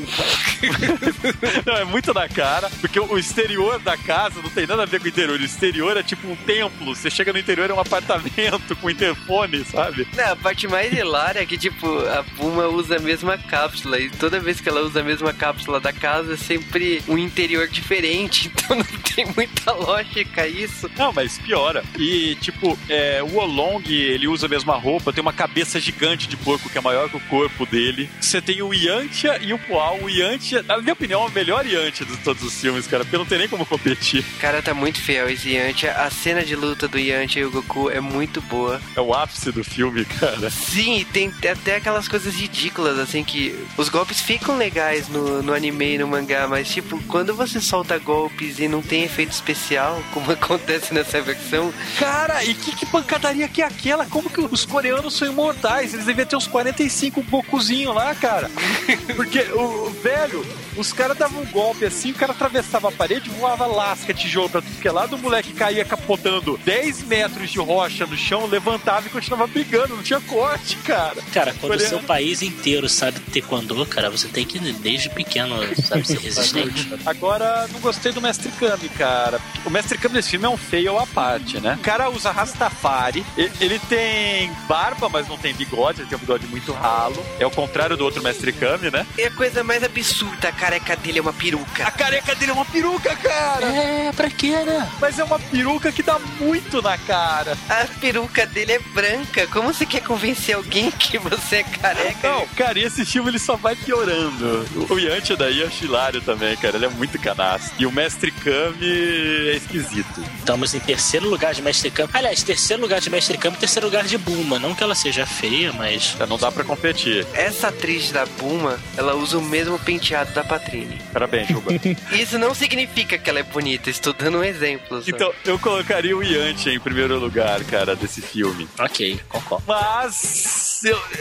S2: não, é muito na cara, porque o exterior da casa não tem nada a ver com o interior. O exterior é tipo um templo. Você chega no interior é um apartamento com interfone, sabe?
S1: Não, a parte mais hilária é que, tipo, a Puma usa a mesma cápsula e toda vez que ela usa a mesma cápsula da casa é sempre um interior diferente, então não tem muita lógica isso.
S2: Não, mas piora. E, tipo, é, o Olong, ele usa a mesma roupa, tem uma cabeça gigante de porco que é maior que o corpo dele. Você tem o Yantia e o Poal. O Yantia, na minha opinião, é o melhor Yantia de todos os filmes, cara, porque não tem nem como competir.
S1: Cara tá muito fiel esse Yantia. A cena de luta do Yantia e o Goku é muito boa.
S2: É o ápice do filme, cara.
S1: Sim, e tem até aquelas coisas ridículas, assim, que os golpes ficam legais no, no anime e no mangá, mas, tipo, quando você solta golpes e não tem efeito especial, como acontece nessa versão,
S2: Cara, e que, que pancadaria que é aquela? Como que os coreanos são imortais? Eles deviam ter uns 45 Gokuzinho lá, cara. Porque o velho, os caras davam um golpe assim, o cara atravessava a parede, voava lasca, tijolo pra tudo que é lado, o moleque caía capotando 10 metros de rocha no chão, levantava e continuava brigando, não tinha corte, cara.
S3: Cara, quando o seu país inteiro sabe taekwondo, cara, você tem que, desde pequeno, sabe, ser resistente.
S2: Agora, não gostei do Mestre Kami, cara. O Mestre Kami nesse filme é um fail à parte, né? O cara usa Rastafari, ele tem barba, mas não tem bigode, ele tem um bigode muito ralo. É o contrário do outro Mestre Kami, né?
S1: é a coisa mais absurda, a careca dele é uma peruca.
S2: A careca dele é uma peruca, cara!
S3: É, pra quê, né?
S2: Mas é uma peruca que dá muito na cara.
S1: A peruca dele é branca. Como você quer convencer alguém que você é careca?
S2: Não, cara, e esse filme ele só vai piorando. O Yantia daí é hilário também, cara. Ele é muito canastra. E o Mestre Kami é esquisito.
S3: Estamos em terceiro lugar de Mestre Kami. Aliás, terceiro lugar de Mestre Kami e terceiro lugar de Buma. Não que ela seja feia, mas.
S2: Já não dá pra competir.
S1: Essa atriz da Puma, ela usa o mesmo penteado da Patrine.
S2: Parabéns, Juba.
S1: Isso não significa que ela é bonita, estou dando um exemplo. só.
S2: Então, eu colocaria o Yantia em primeiro lugar, cara, desse filme.
S3: Ok, concordo.
S2: Mas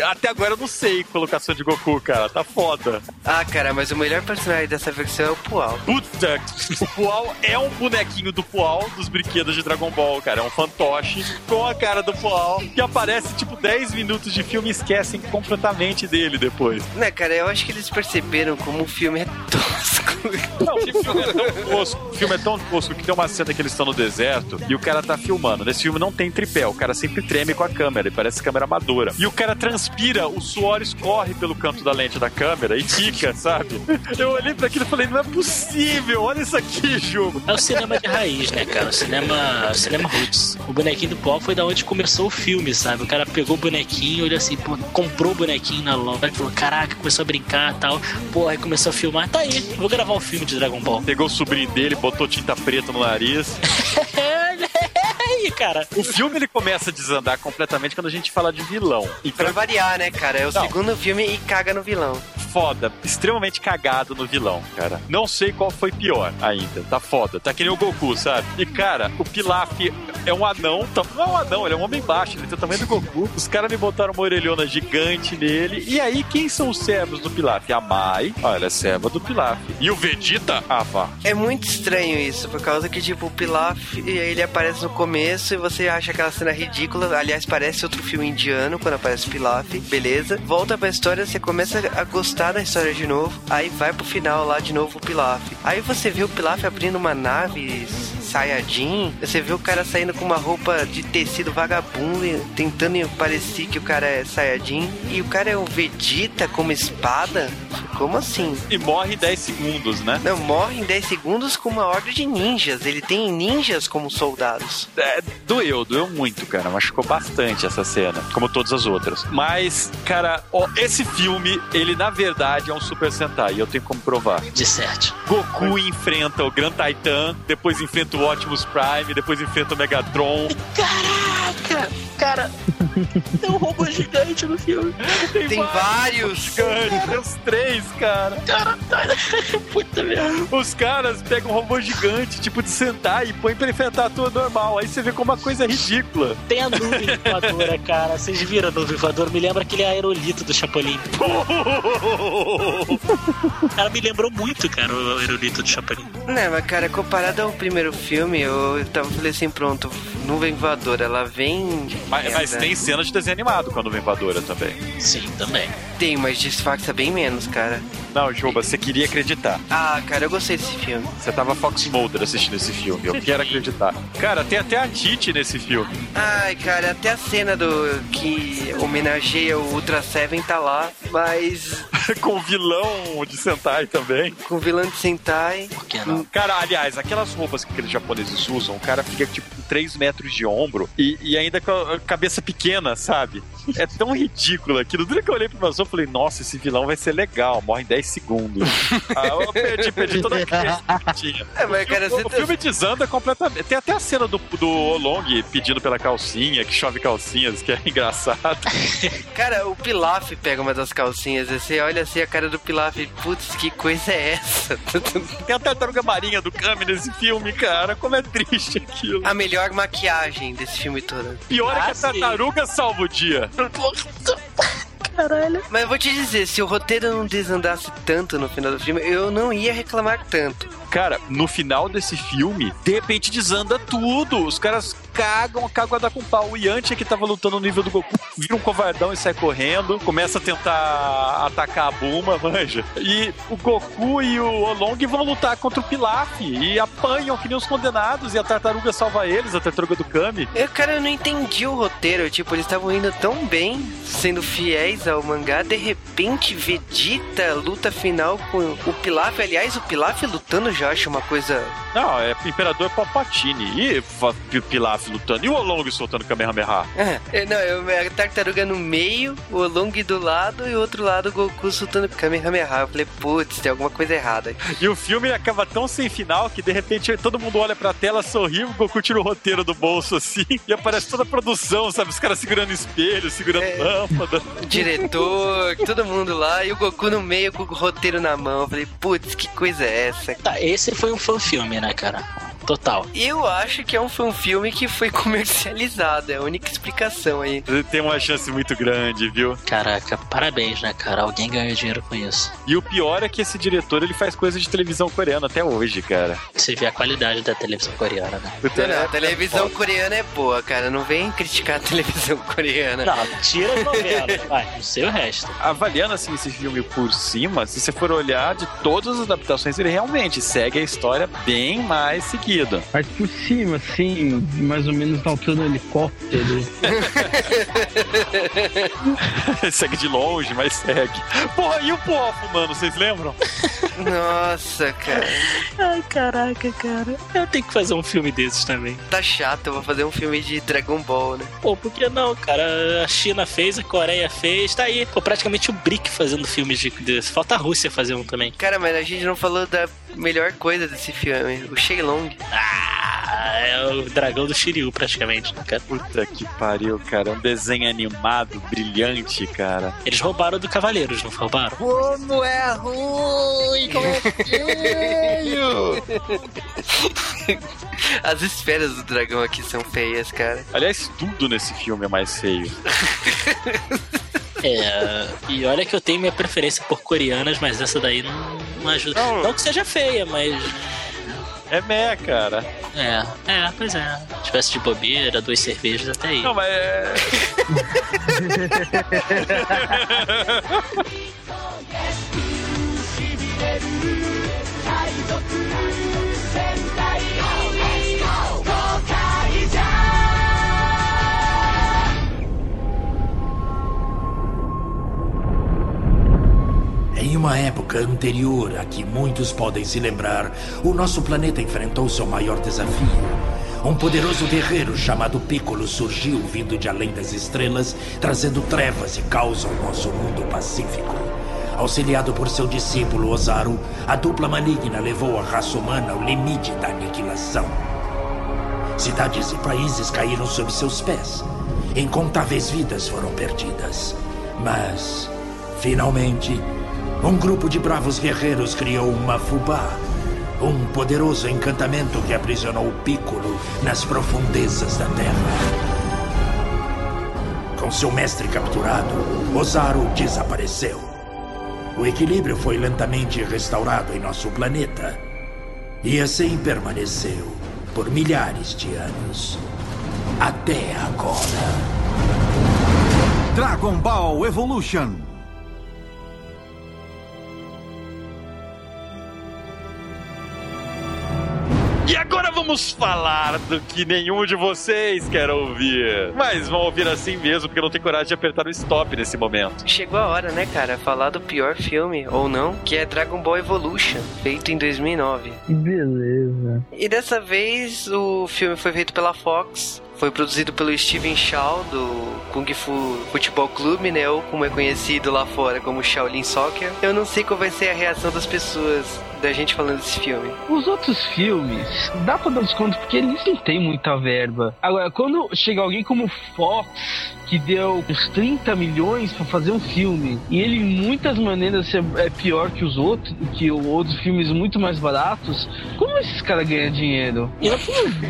S2: até agora eu não sei colocação de Goku, cara. Tá foda.
S1: Ah, cara, mas o melhor personagem dessa versão é o Pual.
S2: Puta, o Pual é um bonequinho do Pual dos brinquedos de Dragon Ball, cara. É um fantoche com a cara do Pual que aparece tipo 10 minutos de filme e esquecem completamente dele depois.
S1: Né, cara, eu acho que eles perceberam como o filme é tosco.
S2: Não, o filme é tão tosco. O filme é tão tosco que tem uma cena que eles estão no deserto e o cara tá filmando. Nesse filme não tem tripé, o cara sempre treme com a câmera e parece câmera amadora. E o cara transpira, o suor escorre pelo canto da lente da câmera e fica, sabe? Eu olhei pra aquilo e falei, não é possível, olha isso aqui, jogo.
S3: É o cinema de raiz, né, cara? O cinema, o cinema roots. O bonequinho do pó foi da onde começou o filme, sabe? O cara pegou o bonequinho, olhou assim, pô, comprou o bonequinho na loja, falou, caraca, começou a brincar e tal. Pô, aí começou a filmar, tá aí, vou gravar um filme de Dragon Ball.
S2: Pegou o sobrinho dele, botou tinta preta no nariz.
S3: Aí, cara.
S2: O filme ele começa a desandar completamente quando a gente fala de vilão. Então
S1: Pra variar, né, cara? É o
S2: Não.
S1: segundo filme e caga no vilão.
S2: foda, extremamente cagado no vilão, cara. Não sei qual foi pior ainda. Tá foda. Tá que nem o Goku, sabe? E, cara, o Pilaf é um anão. tá- Não é um anão, ele é um homem baixo. Ele tem o tamanho do Goku. Os caras me botaram uma orelhona gigante nele. E aí, quem são os servos do Pilaf? A Mai, ah, ela é serva do Pilaf. E o Vegeta? Vá.
S1: É muito estranho isso, por causa que, tipo, o Pilaf, ele aparece no começo e você acha aquela cena ridícula. Aliás, parece outro filme indiano quando aparece o Pilaf. Beleza. Volta pra história, você começa a gostar da história de novo. Aí vai pro final lá de novo o Pilaf. Aí você vê o Pilaf abrindo uma nave Sayajin. Você vê o cara saindo com uma roupa de tecido vagabundo, e tentando parecer que o cara é Sayajin. E o cara é o Vegeta com uma espada? Como assim?
S2: E morre em 10 segundos, né?
S1: Não, morre em 10 segundos com uma horda de ninjas. Ele tem ninjas como soldados.
S2: É, doeu, doeu muito, cara. Machucou bastante essa cena, como todas as outras. Mas, cara, ó, esse filme, ele na verdade é um Super Sentai, e eu tenho como provar.
S3: De certo.
S2: Goku enfrenta o Grand Titan, depois enfrenta o Optimus Prime, depois enfrenta o Megatron.
S3: Caraca! Cara, tem um robô gigante no filme.
S1: Tem vários.
S2: gigantes, tem os três, cara.
S3: Cara, puta merda.
S2: Os caras pegam um robô gigante, tipo de Sentai, e põem pra enfrentar tudo normal. Aí você vê como uma coisa ridícula.
S3: Tem a nuvem voadora, cara. Vocês viram a nuvem voadora? Me lembra aquele aerolito do Chapolin. Cara, me lembrou muito, cara, o aerolito do Chapolin.
S1: Não, mas cara, comparado ao primeiro filme, eu tava falei assim, pronto, nuvem voadora, ela vem.
S2: Mas, mas tem cena de desenho animado com a nuvem voadora também.
S3: Sim, também.
S1: Tem, mas disfarça bem menos, cara.
S2: Não, Juba, você queria acreditar.
S1: Ah, cara, eu gostei desse filme.
S2: Você tava Fox Mulder assistindo esse filme. Eu quero acreditar. Cara, tem até a Titi nesse filme.
S1: Ai, cara, até a cena do que homenageia o Ultra Seven tá lá, mas
S2: com o vilão de Sentai também.
S1: com o vilão de Sentai.
S3: Por que não?
S2: Cara, aliás, aquelas roupas que aqueles japoneses usam, o cara fica tipo com 3 metros de ombro e, e ainda com a cabeça pequena, sabe? É tão ridículo aquilo. Do que eu olhei pro meu eu falei, nossa, esse vilão vai ser legal, morre em 10 segundos. ah, eu perdi, perdi toda a crença que tinha.
S1: É, mas cara,
S2: o,
S1: você
S2: o
S1: tá-
S2: filme desanda completamente. Tem até a cena do, do Olong pedindo pela calcinha, que chove calcinhas, que é engraçado.
S1: Cara, o Pilaf pega uma das calcinhas, e você olha assim a cara do Pilaf, putz, que coisa é essa?
S2: Tem a tartaruga marinha do Kami nesse filme, cara. Como é triste aquilo.
S1: a melhor maquiagem desse filme todo.
S2: Pior é que
S3: Ah,
S2: a
S3: sim.
S2: tartaruga salva o dia.
S3: Caralho.
S1: Mas eu vou te dizer, se o roteiro não desandasse tanto no final do filme, eu não ia reclamar tanto.
S2: Cara, no final desse filme, de repente desanda tudo. Os caras cagam, cagam a dar com pau. O Yantia que tava lutando no nível do Goku vira um covardão e sai correndo. Começa a tentar atacar a Buma, manja. E o Goku e o Olong vão lutar contra o Pilaf e apanham que nem os condenados. E a tartaruga salva eles, a tartaruga do Kami.
S1: Eu, cara, eu não entendi o roteiro. Tipo, eles estavam indo tão bem, sendo fiéis ao mangá. De repente, Vegeta, luta final com o Pilaf. Aliás, o Pilaf lutando já acho uma coisa.
S2: Não, é Imperador Palpatine. E Pilaf lutando. E o Olong soltando Kamehameha.
S1: É, não, eu, a tartaruga no meio, o Long do lado e o outro lado o Goku soltando Kamehameha. Eu falei, putz, tem alguma coisa errada. aí.
S2: E o filme acaba tão sem final que de repente todo mundo olha pra tela, sorri, o Goku tira o roteiro do bolso assim e aparece toda a produção, sabe? Os caras segurando espelho, segurando
S1: É.
S2: lâmpada.
S1: O diretor, todo mundo lá e o Goku no meio com o roteiro na mão. Eu falei, putz, que coisa é essa?
S3: Tá, esse foi um fã-filme, né, cara? Total.
S1: Eu acho que é um filme que foi comercializado, é a única explicação aí.
S2: Tem uma chance muito grande, viu?
S3: Caraca, parabéns, né, cara? Alguém ganhou dinheiro com isso.
S2: E o pior é que esse diretor ele faz coisa de televisão coreana até hoje, cara.
S3: Você vê a qualidade da televisão coreana, né?
S2: Puta,
S1: Não,
S2: é-
S1: a televisão coreana é boa, cara. Não vem criticar a televisão coreana.
S3: Não, tira as novelas, vai, não sei o resto.
S2: Avaliando assim esse filme por cima, se você for olhar de todas as adaptações, ele realmente segue a história bem mais seguida.
S4: Mas por cima, assim, mais ou menos na altura do helicóptero.
S2: segue de longe, mas segue. Porra, e o pó fumando, vocês lembram?
S1: Nossa, cara.
S3: Ai, caraca, cara. Eu tenho que fazer um filme desses também.
S1: Tá chato, eu vou fazer um filme de Dragon Ball, né?
S3: Pô, por que não, cara? A China fez, a Coreia fez, tá aí. Pô, praticamente o BRIC fazendo filmes de, de... Falta a Rússia fazer um também.
S1: Cara, mas a gente não falou da melhor coisa desse filme, o Shenlong.
S3: Ah, Ah, é o dragão do Shiryu, praticamente, né, cara?
S2: Puta que pariu, cara. Um desenho animado, brilhante, cara.
S3: Eles roubaram do Cavaleiros, não roubaram?
S1: Como é ruim, como é feio! As esferas do dragão aqui são feias, cara.
S2: Aliás, tudo nesse filme é mais feio.
S3: É, e olha que eu tenho minha preferência por coreanas, mas essa daí não, não ajuda.
S2: Não.
S3: Não que seja feia, mas.
S2: É mé, cara.
S3: É, é, pois é. Se tivesse de bobeira, duas cervejas até aí.
S2: Não, mas é.
S5: Em uma época anterior a que muitos podem se lembrar, o nosso planeta enfrentou seu maior desafio. Um poderoso guerreiro chamado Piccolo surgiu vindo de além das estrelas, trazendo trevas e caos ao nosso mundo pacífico. Auxiliado por seu discípulo Ozaru, a dupla maligna levou a raça humana ao limite da aniquilação. Cidades e países caíram sob seus pés. Incontáveis vidas foram perdidas. Mas, finalmente, um grupo de bravos guerreiros criou uma fubá. Um poderoso encantamento que aprisionou o Piccolo nas profundezas da Terra. Com seu mestre capturado, Ozaru desapareceu. O equilíbrio foi lentamente restaurado em nosso planeta. E assim permaneceu por milhares de anos. Até agora.
S6: Dragon Ball Evolution.
S2: E agora vamos falar do que nenhum de vocês quer ouvir. Mas vão ouvir assim mesmo, porque eu não tenho coragem de apertar o stop nesse momento.
S1: Chegou a hora, né, cara? Falar do pior filme, ou não, que é Dragon Ball Evolution, feito em 2009.
S4: Que beleza.
S1: E dessa vez o filme foi feito pela Fox. Foi produzido pelo Steven Shaw, do Kung Fu Futebol Clube, né? Ou como é conhecido lá fora como Shaolin Soccer. Eu não sei qual vai ser a reação das pessoas da gente falando desse filme.
S4: Os outros filmes, dá pra dar desconto porque eles não têm muita verba. Agora, quando chega alguém como Fox, que deu uns 30 milhões pra fazer um filme, e ele em muitas maneiras é é pior que os outros, que os outros filmes muito mais baratos, como esses caras ganham dinheiro?
S3: E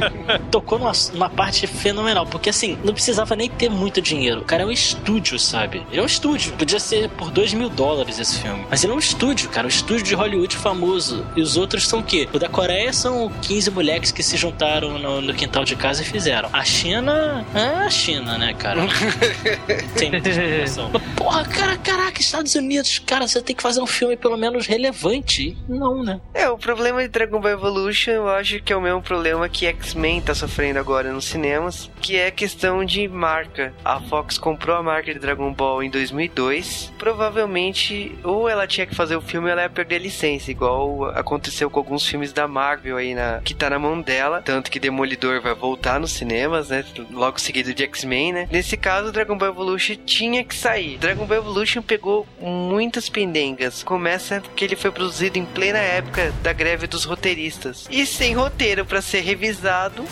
S3: tocou numa, numa parte fenomenal, porque assim, não precisava nem ter muito dinheiro. O cara é um estúdio, sabe? Ele é um estúdio. Podia ser por 2 mil dólares esse filme. Mas ele é um estúdio, cara, um estúdio de Hollywood famoso. E os outros são o quê? O da Coreia são 15 moleques que se juntaram no, no quintal de casa e fizeram. A China é a China, né, cara? Tem muita. Mas, Porra, cara, caraca, Estados Unidos, cara, você tem que fazer um filme pelo menos relevante. Não, né?
S1: É, o problema de Dragon Ball Evolution eu acho que é o mesmo problema que X-Men tá sofrendo agora nos cinemas, que é a questão de marca. A Fox comprou a marca de Dragon Ball em 2002. Provavelmente, ou ela tinha que fazer o filme ou ela ia perder a licença, igual aconteceu com alguns filmes da Marvel aí, na, que tá na mão dela. Tanto que Demolidor vai voltar nos cinemas, né? Logo seguido de X-Men, né? Nesse caso, Dragon Ball Evolution tinha que sair. Dragon Ball Evolution pegou muitas pendengas. Começa que ele foi produzido em plena época da greve dos roteiristas. E sem roteiro pra ser revisado,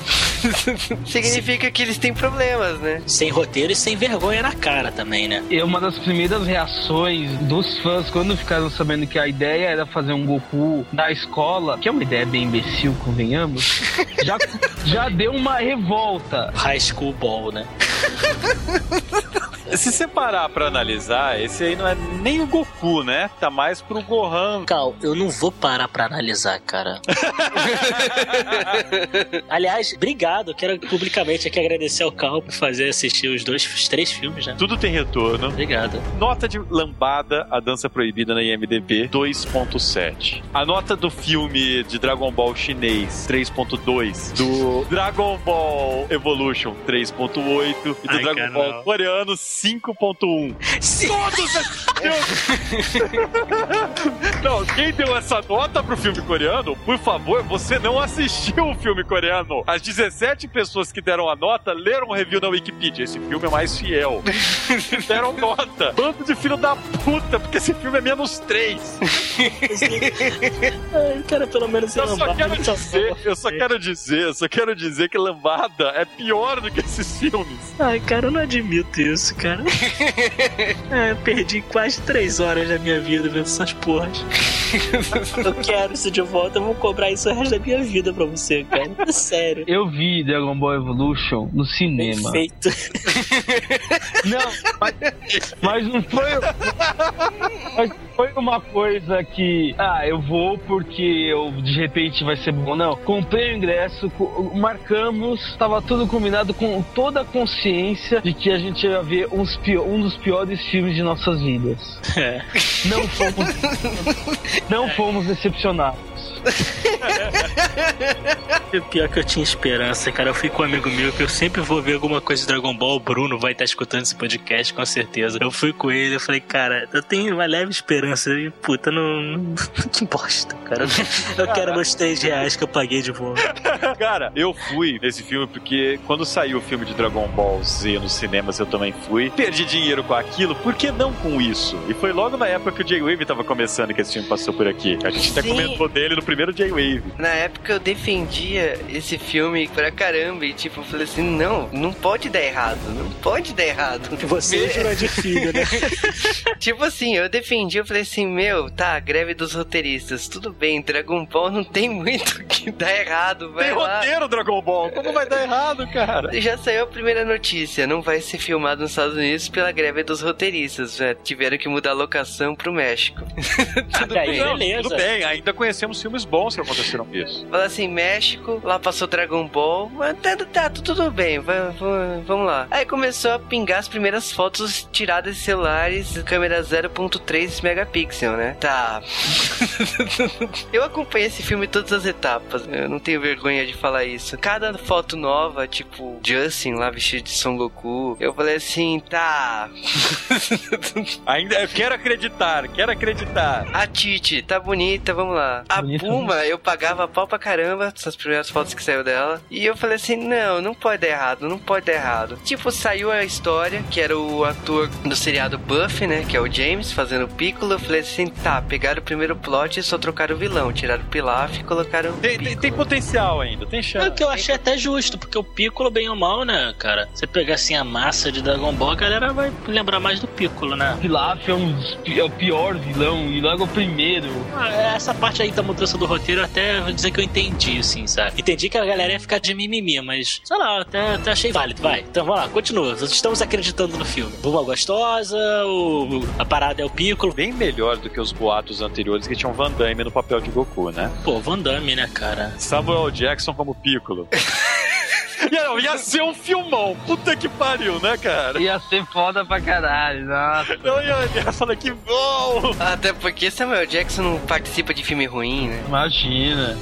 S1: significa que eles têm problemas, né?
S3: Sem roteiro e sem vergonha na cara também, né?
S4: E uma das primeiras reações dos fãs quando ficaram sabendo que a ideia era fazer um Goku da escola, que é uma ideia bem imbecil, convenhamos, já, já deu uma revolta.
S3: High School Ball, né?
S2: Se você parar pra analisar, esse aí não é nem o Goku, né? Tá mais pro Gohan.
S3: Cal, eu não vou parar pra analisar, cara. Aliás, obrigado. Quero publicamente aqui agradecer ao Cal por fazer assistir os dois, os três filmes, né?
S2: Tudo tem retorno.
S3: Obrigado.
S2: Nota de lambada, a dança proibida na IMDB, 2.7. A nota do filme de Dragon Ball chinês, 3.2. Do Dragon Ball Evolution, 3.8. E do
S3: Ai,
S2: Dragon
S3: cara,
S2: Ball
S3: não.
S2: coreano, 5.1. Todos esses não, quem deu essa nota pro filme coreano, por favor, você não assistiu o filme coreano. As 17 pessoas que deram a nota leram o review na Wikipedia. Esse filme é mais fiel. deram nota. Bando de filho da puta, porque esse filme é menos 3.
S3: Ai, cara, pelo menos
S2: Eu só quero dizer, eu só quero dizer, eu só quero dizer que Lambada é pior do que esses filmes.
S3: Ai, cara, eu não admito isso, cara. É, eu perdi quase três horas da minha vida vendo essas porras. Eu quero isso de volta, eu vou cobrar isso o resto da minha vida pra você, cara. Sério.
S4: Eu vi Dragon Ball Evolution no cinema.
S3: Perfeito.
S4: Não, mas, mas não foi. Mas foi uma coisa que. Ah, eu vou porque eu, de repente vai ser bom. Não. Comprei o ingresso, marcamos, tava tudo combinado com toda a consciência de que a gente ia ver uns um dos piores filmes de nossas vidas.
S3: É.
S4: Não fomos. não fomos decepcionados.
S3: E o pior que eu tinha esperança, cara. Eu fui com um amigo meu que eu sempre vou ver alguma coisa de Dragon Ball. O Bruno vai estar escutando esse podcast, com certeza. Eu fui com ele, eu falei, cara, eu tenho uma leve esperança. E, puta, não. que bosta, cara. Eu quero meus 3 reais que eu paguei de volta.
S2: Cara, eu fui nesse filme porque quando saiu o filme de Dragon Ball Z nos cinemas eu também fui. Perdi dinheiro com aquilo, por que não com isso? E foi logo na época que o J-Wave tava começando que esse filme passou por aqui. A gente até
S1: Sim.
S2: comentou dele no primeiro J-Wave.
S1: Na época eu defendia esse filme pra caramba e tipo, eu falei assim, não, não pode dar errado, não pode dar errado.
S3: Você é Jurandir Filho, né?
S1: Tipo assim, eu defendi, eu falei assim, meu, tá, greve dos roteiristas, tudo bem, Dragon Ball não tem muito que dar errado, vai
S2: Tem
S1: lá.
S2: roteiro Dragon Ball, como vai dar errado, cara?
S1: Já saiu a primeira notícia, não vai ser filmado nos Estados Unidos pela greve dos roteiristas, já tiveram que mudar a locação pro México. tudo
S3: daí
S1: bem.
S3: não.
S2: Tudo bem, ainda conhecemos filmes bons que aconteceram isso.
S1: Fala assim, México, lá passou Dragon Ball, mas tá, tá tudo bem, va- va- vamos lá. Aí começou a pingar as primeiras fotos tiradas de celulares, câmera 0.3 megapixel, né? Tá. eu acompanhei esse filme em todas as etapas, eu não tenho vergonha de falar isso. Cada foto nova, tipo Justin lá vestido de Son Goku, eu falei assim, tá.
S2: Ainda eu quero acreditar, quero acreditar.
S1: A Titi, tá bonita, vamos lá. A
S4: Bonita
S1: Puma, eu pagava pau pra caramba, essas primeiras fotos que saiu dela. E eu falei assim: não, não pode dar errado, não pode dar errado. Tipo, saiu a história, que era o ator do seriado Buffy, né? Que é o James, fazendo o Piccolo. Eu falei assim: tá, pegaram o primeiro plot e só trocaram o vilão. Tiraram o Pilaf e colocaram o
S2: Tem, tem, tem potencial ainda, tem
S3: É
S2: chance.
S3: o que eu achei até justo, porque o Piccolo, bem ou mal, né, cara? Você pegar assim a massa de Dragon Ball, a galera vai lembrar mais do Piccolo, né?
S4: Pilaf é, um é o pior vilão e logo o primeiro.
S3: Ah, Essa parte aí da mudança do roteiro, até vou dizer que eu entendi, assim, sabe? Entendi que a galera ia ficar de mimimi, mas sei lá, até, até achei válido. Vai, então vamos lá, continua. Estamos acreditando no filme. Buma gostosa, o, a parada é o Piccolo.
S2: Bem melhor do que os boatos anteriores que tinham Van Damme no papel de Goku, né?
S3: Pô, Van Damme, né, cara?
S2: Samuel Jackson como Piccolo. ia, não, ia ser um filmão. Puta que pariu, né, cara?
S4: Ia ser foda pra caralho, nossa.
S2: Eu ia e falar que bom.
S1: Até porque Samuel Jackson não participa de filme ruim, né?
S4: Imagina.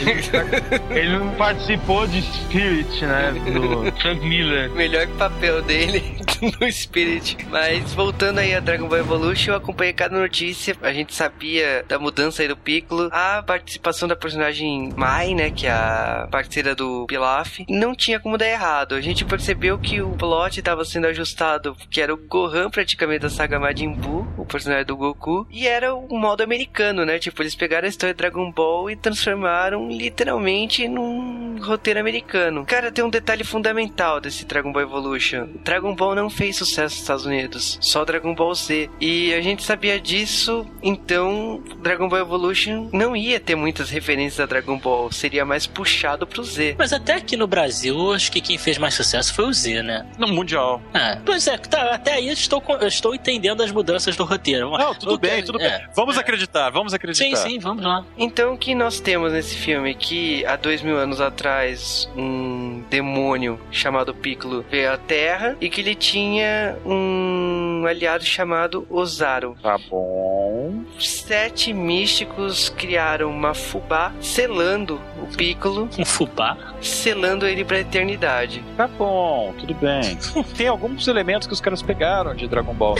S4: Ele, ele não participou de Spirit, né? Do Frank Miller.
S1: Melhor papel dele no Spirit. Mas voltando aí a Dragon Ball Evolution, eu acompanhei cada notícia. A gente sabia da mudança aí do Piccolo, a participação da personagem Mai, né? Que é a parceira do Pilaf. Não tinha como dar errado. A gente percebeu que o plot estava sendo ajustado, que era o Gohan praticamente da saga Majin Buu, o personagem do Goku, e era o modo americano, né? Tipo, eles pegaram a história de Dragon Ball e transformaram literalmente num roteiro americano. Cara, tem um detalhe fundamental desse Dragon Ball Evolution. Dragon Ball não fez sucesso nos Estados Unidos, só Dragon Ball Z. E a gente sabia disso, então Dragon Ball Evolution não ia ter muitas referências a Dragon Ball, seria mais puxado pro Z.
S3: Mas até aqui no Brasil, acho que quem fez mais sucesso foi o Z, né?
S2: No Mundial.
S3: Ah, pois é, tá, até aí eu estou, eu estou entendendo as mudanças do roteiro.
S2: Não, tudo
S3: Eu
S2: bem, tudo
S3: é.
S2: bem. Vamos acreditar, vamos acreditar.
S3: Sim, sim, vamos lá.
S1: Então, o que nós temos nesse filme? Que há dois mil anos atrás, um demônio chamado Piccolo veio à Terra e que ele tinha tinha um aliado chamado Ozaru.
S2: Tá bom.
S1: Sete místicos criaram uma fubá selando o Piccolo,
S3: Um fubá.
S1: selando ele pra eternidade.
S2: Tá bom, tudo bem. Tem alguns elementos que os caras pegaram de Dragon Ball.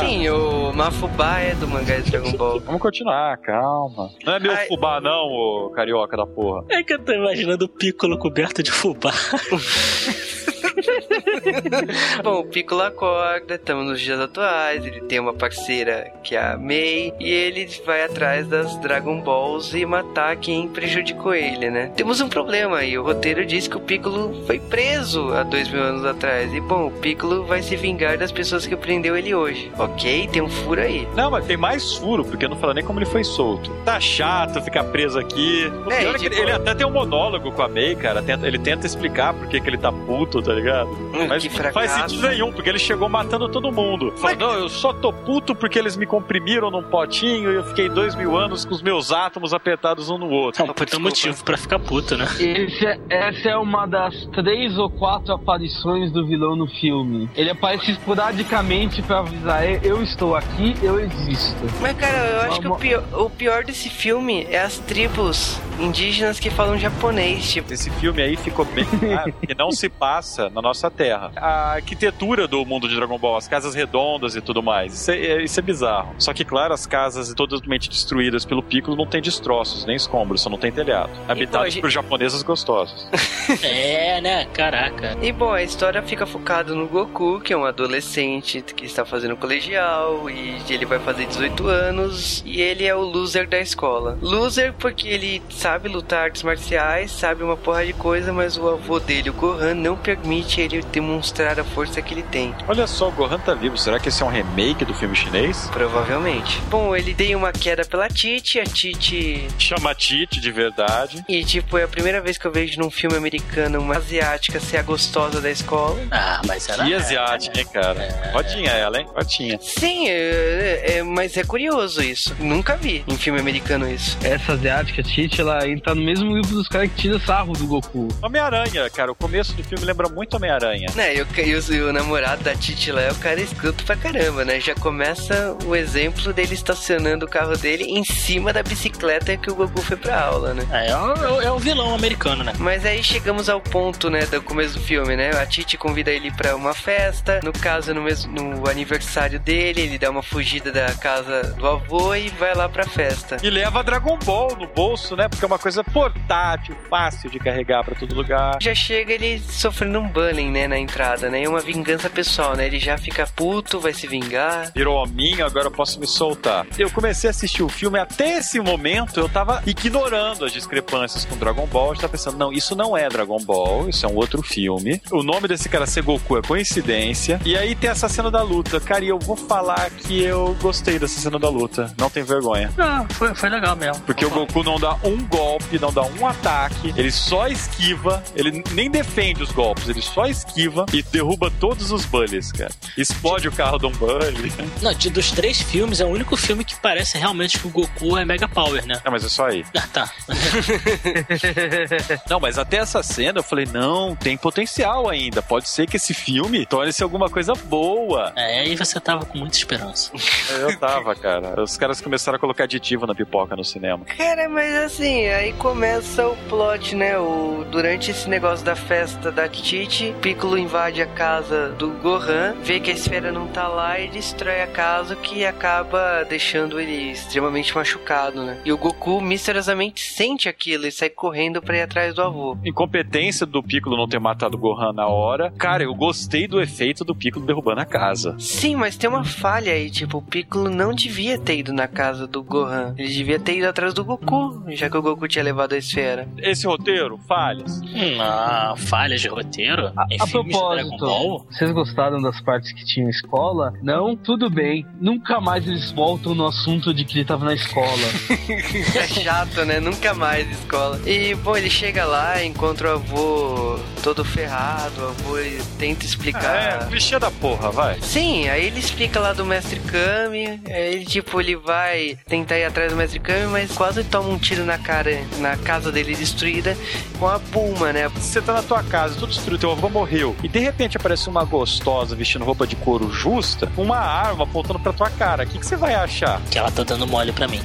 S1: Sim, o Mafubá é do mangá de Dragon Ball.
S2: Vamos continuar, calma. Não é meu
S1: Ai.
S2: fubá, não, ô carioca da porra.
S3: É que eu tô imaginando o Piccolo coberto de fubá.
S1: Bom, o Piccolo acorda, estamos nos dias atuais, ele tem uma parceira que é a Mei, e ele vai atrás das Dragon Balls e matar quem prejudicou ele, né? Temos um problema aí, o roteiro diz que o Piccolo foi preso há dois mil anos atrás, e bom, o Piccolo vai se vingar das pessoas que prendeu ele hoje, ok? Tem um furo aí.
S2: Não, mas tem mais furo, porque não fala nem como ele foi solto. Tá chato ficar preso aqui. O
S1: É,
S2: pior é que
S1: tipo-
S2: ele, até tem um monólogo com a May, cara. Ele tenta explicar por que que ele tá puto, tá ligado?
S1: Hum,
S2: Mas não faz sentido nenhum, porque ele chegou matando todo mundo. Falou, não, eu só tô puto porque eles me comprimiram num potinho e eu fiquei dois mil anos com os meus átomos apertados um no outro.
S3: É um puta motivo pra ficar puto, né?
S4: Esse é- essa é uma das três ou quatro aparições do vilão no filme. Ele aparece esporadicamente pra avisar: "Eu- eu estou aqui, eu existo.
S1: Mas, cara, eu acho que o pior, o pior desse filme é as tribos indígenas que falam japonês, tipo.
S2: Esse filme aí ficou bem claro que não se passa na nossa terra. A arquitetura do mundo de Dragon Ball, as casas redondas e tudo mais, isso é, isso é bizarro. Só que, claro, as casas totalmente destruídas pelo Piccolo não tem destroços, nem escombros, só não tem telhado. Habitados
S1: gente-
S2: por japoneses gostosos.
S3: É, né? Caraca.
S1: E bom, a história fica focada no Goku, que é um adolescente que está fazendo colegial e ele vai fazer 18 anos e ele é o loser da escola. Loser porque ele sabe lutar artes marciais, sabe uma porra de coisa, mas o avô dele, o Gohan, não permite ele demonstrar a força que ele tem.
S2: Olha só, o Gohan tá vivo. Será que esse é um remake do filme chinês?
S1: Provavelmente. Bom, ele tem uma queda pela Titi, a Titi
S2: Chama Tite de verdade.
S1: E, tipo, é a primeira vez que eu vejo num filme americano uma asiática ser a gostosa da escola.
S3: Ah, mas era.
S2: Que asiática, hein, cara? Rodinha ela, hein? Rodinha.
S1: Sim, é, é- mas é curioso isso. Nunca vi em filme americano isso.
S4: Essa asiática, Tite, ela entra no mesmo grupo dos caras que tira sarro do Goku.
S2: Homem-Aranha, cara. O começo do filme lembra muito Homem-Aranha.
S1: Né, e o, e o, e o namorado da Titi lá é o cara escroto pra caramba, né? Já começa o exemplo dele estacionando o carro dele em cima da bicicleta que o Goku foi pra aula, né?
S3: É, é, o- é o vilão americano, né?
S1: Mas aí chegamos ao ponto, né, do começo do filme, né? A Titi convida ele pra uma festa. No caso, no mesmo no aniversário dele, ele dá uma fugida da casa do avô e vai lá pra festa.
S2: E leva Dragon Ball no bolso, né? Porque é uma coisa portátil, fácil de carregar pra todo lugar.
S1: Já chega ele sofrendo um bullying, né, na entrada, né? É uma vingança pessoal, né? Ele já fica puto, vai se vingar.
S2: Virou hominho, agora eu posso me soltar. Eu comecei a assistir o filme, até esse momento eu tava ignorando as discrepâncias com Dragon Ball. Eu tava pensando, não, isso não é Dragon Ball, isso é um outro filme. O nome desse cara ser Goku é coincidência. E aí tem essa cena da luta. Cara, e eu vou falar que eu gostei dessa cena da luta. Não tem vergonha.
S3: Não, foi, foi legal mesmo.
S2: Porque o Goku não dá um golpe, não dá um ataque, ele só esquiva, ele nem defende os golpes, ele só esquiva e derruba todos os bullies, cara. Explode o carro de um bully.
S3: Não, de, dos três filmes, é o único filme que parece realmente que o Goku é Mega Power, né?
S2: Não, mas é só aí.
S3: Ah, tá.
S2: Não, mas até essa cena eu falei, não, tem potencial ainda. Pode ser que esse filme torne-se alguma coisa boa.
S3: É, aí você tava com muita esperança.
S2: Eu tava, cara. Os caras começaram a colocar aditivo na pipoca no cinema.
S1: Cara, mas assim, aí começa o plot, né? O, durante esse negócio da festa da Titi, Piccolo invade a casa do Gohan, vê que a esfera não tá lá e destrói a casa, o que acaba deixando ele extremamente machucado, né? E o Goku misteriosamente sente aquilo e sai correndo pra ir atrás do avô.
S2: Incompetência do Piccolo não ter matado o Gohan na hora. Cara, eu gostei do efeito do Piccolo derrubando a casa.
S1: Sim, mas tem uma falha aí, tipo, o Piccolo não devia ter ido na casa do Gohan. Ele devia ter ido atrás do Goku, já que o Goku tinha levado a esfera.
S2: Esse roteiro, falhas.
S3: Não, falhas de roteiro?
S4: A,
S3: em
S4: a
S3: Dragon
S4: propósito, vocês gostaram das partes que tinham escola? Não? Tudo bem. Nunca mais eles voltam no assunto de que ele tava na escola.
S1: É chato, né? Nunca mais escola. E, bom, ele chega lá, encontra o avô todo ferrado, o avô tenta
S2: É,
S1: explicar.
S2: clichê da porra, vai.
S1: Sim, aí ele explica lá do Mestre Kami, aí ele, tipo, ele vai tentar ir atrás do Mestre Kami, mas quase toma um tiro na cara cara na casa dele destruída com a Bulma, né?
S2: Você tá na tua casa, tudo destruído, teu avô morreu, e de repente aparece uma gostosa vestindo roupa de couro justa, com uma arma apontando pra tua cara. O que, que você vai achar?
S3: Que ela tá dando mole pra mim.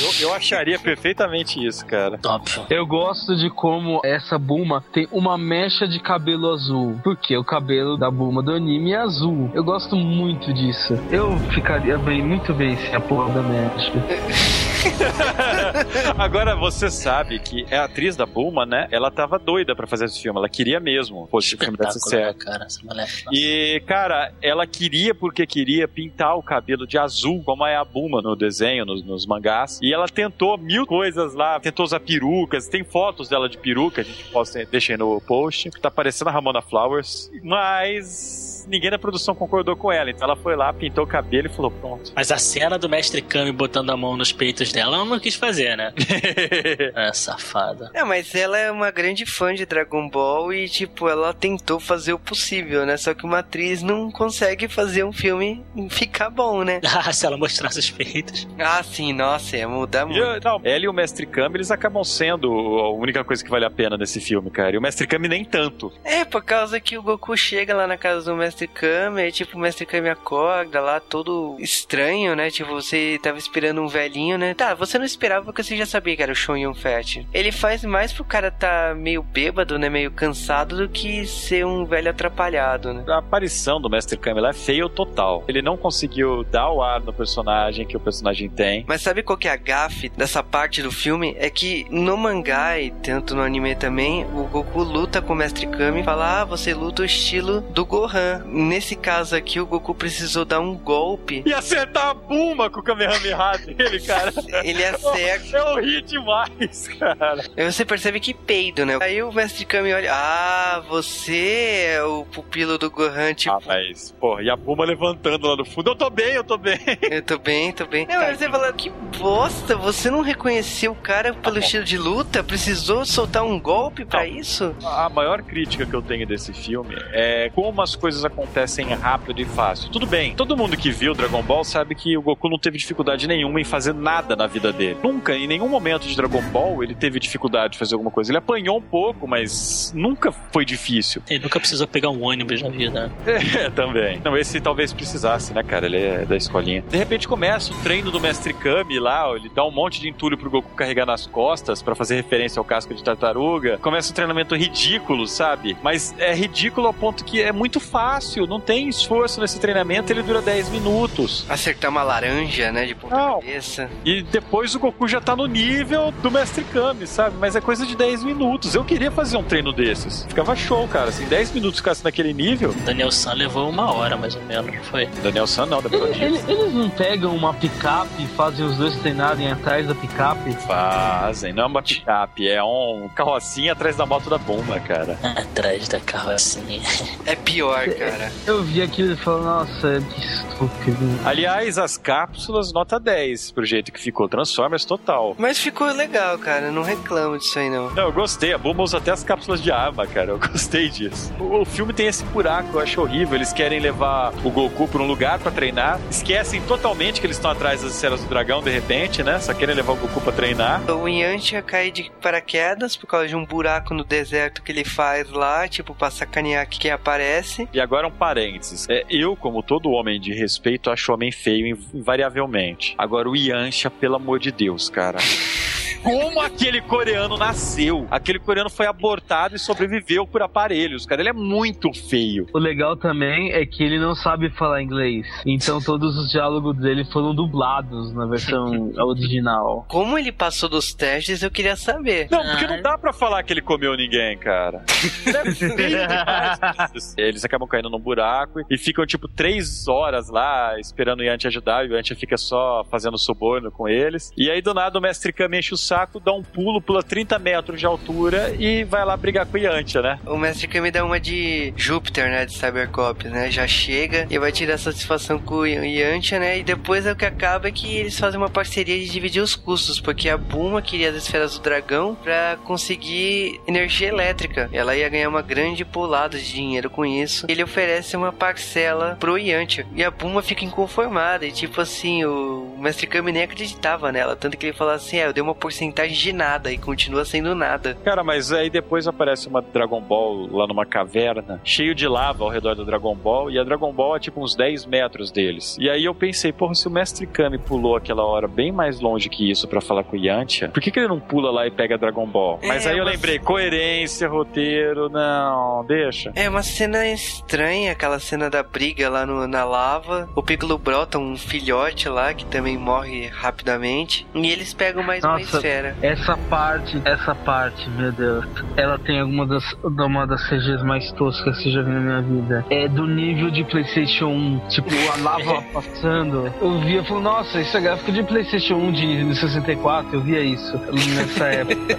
S2: Eu, eu acharia perfeitamente isso, cara.
S3: Óbvio.
S4: Eu gosto de como essa Bulma tem uma mecha de cabelo azul. Porque o cabelo da Bulma do anime é azul. Eu gosto muito disso. Eu ficaria bem, muito bem sem a porra da mecha.
S2: Agora você sabe que é a atriz da Bulma, né? Ela tava doida pra fazer esse filme. Ela queria mesmo. Pô, esse filme desse
S3: né,
S2: certo.
S3: cara, essa mulher.
S2: E, cara, ela queria porque queria pintar o cabelo de azul, como é a Bulma no desenho, nos, nos mangás. E ela tentou mil coisas lá, tentou usar perucas. Tem fotos dela de peruca, a gente posta, deixa aí no post. Tá parecendo a Ramona Flowers. Mas ninguém da produção concordou com ela. Então ela foi lá, pintou o cabelo e falou: pronto.
S3: Mas a cena do mestre Kami botando a mão nos peitos dela, ela não quis fazer, né? é, safada.
S1: É, mas ela é uma grande fã de Dragon Ball e, tipo, ela tentou fazer o possível, né? Só que uma atriz não consegue fazer um filme ficar bom, né?
S3: Ah, se ela mostrasse os peitos.
S1: Ah, sim, nossa, ia mudar
S2: E,
S1: muito.
S2: eu- não, ela e o Mestre Kami, eles acabam sendo a única coisa que vale a pena nesse filme, cara. E o Mestre Kami nem tanto.
S1: É, por causa que o Goku chega lá na casa do Mestre Kami, aí, tipo, o Mestre Kami acorda lá, todo estranho, né? Tipo, você tava esperando um velhinho, né? Tá, você não esperava porque você já sabia que era o Shun Yun Fat. Ele faz mais pro cara tá meio bêbado, né? Meio cansado do que ser um velho atrapalhado, né?
S2: A aparição do Mestre Kami lá é feio total. Ele não conseguiu dar o ar no personagem que o personagem tem.
S1: Mas sabe qual que é a gafe dessa parte do filme? É que no mangá e tanto no anime também, o Goku luta com o Mestre Kami e fala: Ah, você luta o estilo do Gohan. Nesse caso aqui, o Goku precisou dar um golpe.
S2: E acertar a Bulma com o Kamehameha dele, cara.
S1: Ele acerta.
S2: Eu ri demais, cara.
S1: Aí você percebe que peido, né? Aí o Mestre Kami olha: Ah, você é o pupilo do Gohan, tipo.
S2: Ah, mas, porra, e a Bulma levantando lá no fundo. Eu tô bem, eu tô bem.
S1: Eu tô bem, tô bem. Não, mas você fala, que bosta, você não reconheceu o cara pelo estilo de luta? Precisou soltar um golpe pra
S2: Não.
S1: isso?
S2: A maior crítica que eu tenho desse filme é como as coisas acontecem rápido e fácil. Tudo bem, todo mundo que viu Dragon Ball sabe que o Goku não teve dificuldade nenhuma em fazer nada na vida dele. Nunca, em nenhum momento de Dragon Ball, ele teve dificuldade de fazer alguma coisa. Ele apanhou um pouco, mas nunca foi difícil.
S3: Ele nunca precisou pegar um ônibus na vida.
S2: É, também. Não, esse talvez precisasse, né, cara? Ele é da escolinha. De repente começa o treino do Mestre Kami lá, ele dá um monte de entulho pro Goku carregar nas costas pra fazer referência ao casco de tartaruga. Começa um treinamento ridículo, sabe? Mas é ridículo ao ponto que é muito fácil, não tem esforço nesse treinamento, ele dura 10 minutos.
S1: Acertar uma laranja, né? De ponta
S2: Não.
S1: cabeça.
S2: E depois o Goku já tá no nível do Mestre Kami, sabe? Mas é coisa de 10 minutos. Eu queria fazer um treino desses. Ficava show, cara. Assim, 10 minutos ficasse naquele nível.
S3: Daniel San levou uma hora, mais ou menos, não foi?
S2: Daniel San não, demorou dias.
S4: Eles, eles não pegam uma picape e fazem os dois treinarem atrás da picape?
S2: Fazem, não é uma picape, é um carrocinha atrás da moto da bomba, cara.
S3: Atrás da carrocinha.
S1: É pior, cara.
S4: Eu vi aquilo e falei, nossa, que estúpido.
S2: Aliás, as cápsulas, nota 10, pro jeito que ficou. Transformers total.
S1: Mas ficou legal, cara. Eu Não reclamo disso aí, não.
S2: Não, eu gostei. A Bulma usa até as cápsulas de arma, cara. Eu gostei disso. O, o filme tem esse buraco, eu acho horrível. Eles querem levar o Goku pra um lugar pra treinar. Esquecem totalmente que eles estão atrás das esferas do dragão, de repente, né? Só querem levar o Goku pra treinar.
S1: O Yantia cai de paraquedas por causa de um buraco no deserto que ele faz lá, tipo, pra sacanear quem aparece.
S2: E agora um parênteses. É, eu, como todo homem de respeito, acho homem feio inv- invariavelmente. Agora o Yancha, pelo amor de Deus, cara. Como aquele coreano nasceu? Aquele coreano foi abortado e sobreviveu por aparelhos, cara. Ele é muito feio.
S4: O legal também é que ele não sabe falar inglês. Então todos os diálogos dele foram dublados na versão original.
S1: Como ele passou dos testes, eu queria saber.
S2: Não, porque não dá pra falar que ele comeu ninguém, cara. É demais. Eles acabam caindo num buraco e ficam, tipo, três horas lá esperando o Yantia ajudar. E o Yantia fica só fazendo suborno com eles. E aí, do nada, o mestre Kami enche o saco, dá um pulo, pula 30 metros de altura e vai lá brigar com o Yantia, né?
S1: O Mestre Kami dá uma de Júpiter, né? De Cybercop, né? Já chega e vai tirar satisfação com o Yantia, né? E depois é o que acaba é que eles fazem uma parceria de dividir os custos, porque a Bulma queria as esferas do dragão pra conseguir energia elétrica. Ela ia ganhar uma grande pulada de dinheiro com isso. Ele oferece uma parcela pro Yantia. E a Bulma fica inconformada. E tipo assim, o Mestre Kami nem acreditava nela. Tanto que ele fala assim: é, eu dei uma porcentagem de nada e continua sendo nada.
S2: Cara, mas aí depois aparece uma Dragon Ball lá numa caverna, cheio de lava ao redor do Dragon Ball, e a Dragon Ball é tipo uns 10 metros deles. E aí eu pensei, porra, se o Mestre Kami pulou aquela hora bem mais longe que isso para falar com o Yantia, por que, que ele não pula lá e pega a Dragon Ball? Mas
S1: É,
S2: aí eu
S1: mas-
S2: lembrei, coerência, roteiro, não, deixa.
S1: É uma cena estranha, aquela cena da briga lá no- na lava. O Piccolo brota um filhote lá que também morre rapidamente. E eles pegam mais uma
S4: Nossa.
S1: Esfera.
S4: Essa parte, essa parte, meu Deus, ela tem alguma das, uma das CGs mais toscas que eu já vi na minha vida. É do nível de PlayStation 1, tipo, a lava passando. Eu via falei, nossa, isso é gráfico de PlayStation 1 de, de 64, eu via isso nessa época.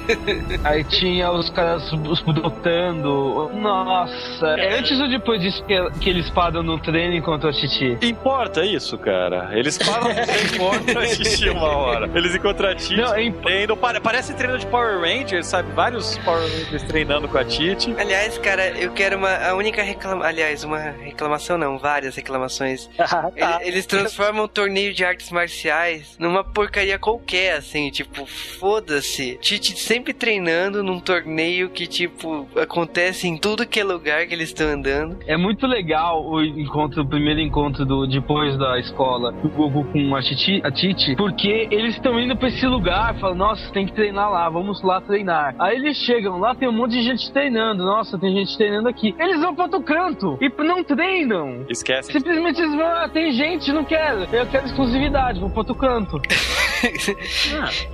S4: Aí tinha os caras os brotando. Nossa, é antes ou depois disso que, que eles param no treino enquanto a Titi?
S2: Importa isso, cara. Eles param de encontram a Titi uma hora. Eles encontram a Titi,
S4: Não, é imp-
S2: pare- parece treino de Power Rangers, sabe? Vários Power Rangers treinando com a Titi.
S1: Aliás, cara, eu quero uma. A única reclamação. Aliás, uma reclamação não, várias reclamações. Ele- Eles transformam o torneio de artes marciais numa porcaria qualquer, assim, tipo, foda-se. Tite sempre treinando num torneio que, tipo, acontece em tudo que é lugar que eles estão andando.
S4: É muito legal o encontro, o primeiro encontro do depois da escola do Goku com a Titi, a Titi porque eles estão indo pra esse lugar, falam, nossa, tem que treinar lá, vamos lá treinar. Aí eles chegam lá, tem um monte de gente treinando, nossa, tem gente treinando aqui. Eles vão pra outro canto e não treinam.
S2: Esquece.
S4: Simplesmente eles vão, ah, tem gente, não quero, eu quero exclusividade, vou pra outro canto.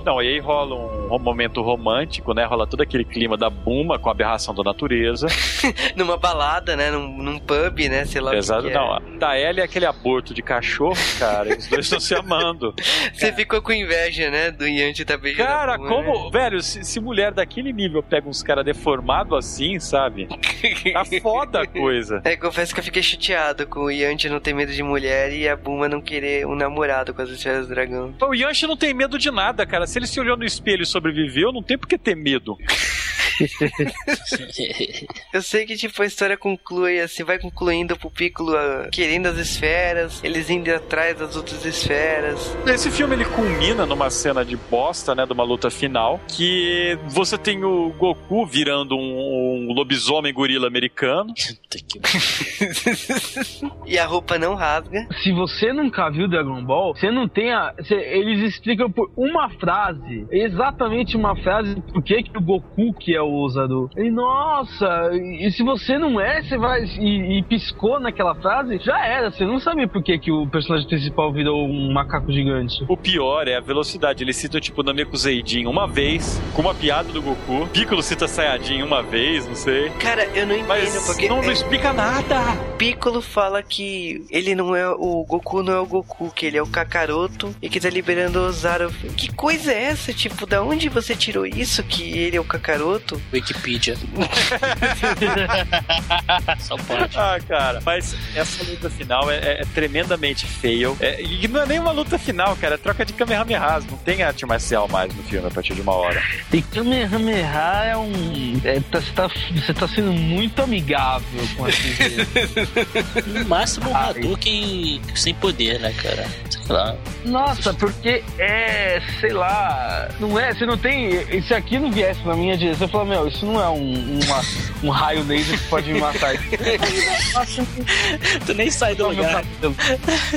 S2: Não, e aí rola um momento romântico, né? Rola todo aquele clima da Buma com a aberração da natureza.
S1: Numa balada, né? Num, num pub, né? Sei lá o que
S2: Exato.
S1: que é.
S2: Não, a da Ellie é aquele aborto de cachorro, cara. Os dois estão se amando.
S1: Você ficou com inveja, né? Do Yanti tá
S2: Cara, como. Velho, se, se mulher daquele nível pega uns caras deformados assim, sabe? Tá foda a coisa.
S1: É, confesso que eu fiquei chateado com o Yanti não ter medo de mulher e a Buma não querer um namorado com as esferas do dragão.
S2: O Yanchi não tem medo de nada, cara. Se ele se olhou no espelho e sobreviveu, não tem por que ter medo.
S1: Eu sei que, tipo, a história conclui assim, vai concluindo pro Piccolo ah, querendo as esferas, eles indo atrás das outras esferas.
S2: Esse filme ele culmina numa cena de bosta, né, de uma luta final, que você tem o Goku virando um, um lobisomem gorila americano.
S1: E a roupa não rasga.
S4: Se você nunca viu Dragon Ball, você não tem a. você- eles explicam por uma frase, exatamente uma frase, por que, que o Goku que é o usador. E nossa, e se você não é, você vai. E, e piscou naquela frase, já era. Você não sabia por que, que o personagem principal virou um macaco gigante.
S2: O pior é a velocidade. Ele cita tipo Nameku Zeidin uma vez, com uma piada do Goku. Piccolo cita Saiyajin uma vez, não sei.
S1: Cara, eu não entendo
S2: Mas
S1: porque
S2: não, não
S1: é,
S2: explica nada.
S1: Piccolo fala que ele não é o Goku, não é o Goku, que ele é o Kakaroto e que tá liberando o Zaro. Que coisa é essa? Tipo, da onde você tirou isso que ele é o Kakaroto?
S3: Wikipedia. Só pode.
S2: Ah, cara, mas essa luta final é, é- é tremendamente fail. É, e não é nem uma luta final, cara, é troca de Kamehamehas. Não tem arte marcial mais no filme a partir de uma hora.
S4: E Kamehameha é um. é, tá- você, tá, você tá sendo muito amigável com a TV.
S3: No máximo um
S4: Ai.
S3: Hadouken sem poder, né, cara? Sei lá.
S4: Nossa, porque é, sei lá, não é, você não tem, se aqui não viesse na minha direção, eu falo, meu, isso não é um, uma- um raio laser que pode me matar.
S3: Tu nem sai do
S4: meu
S3: lugar.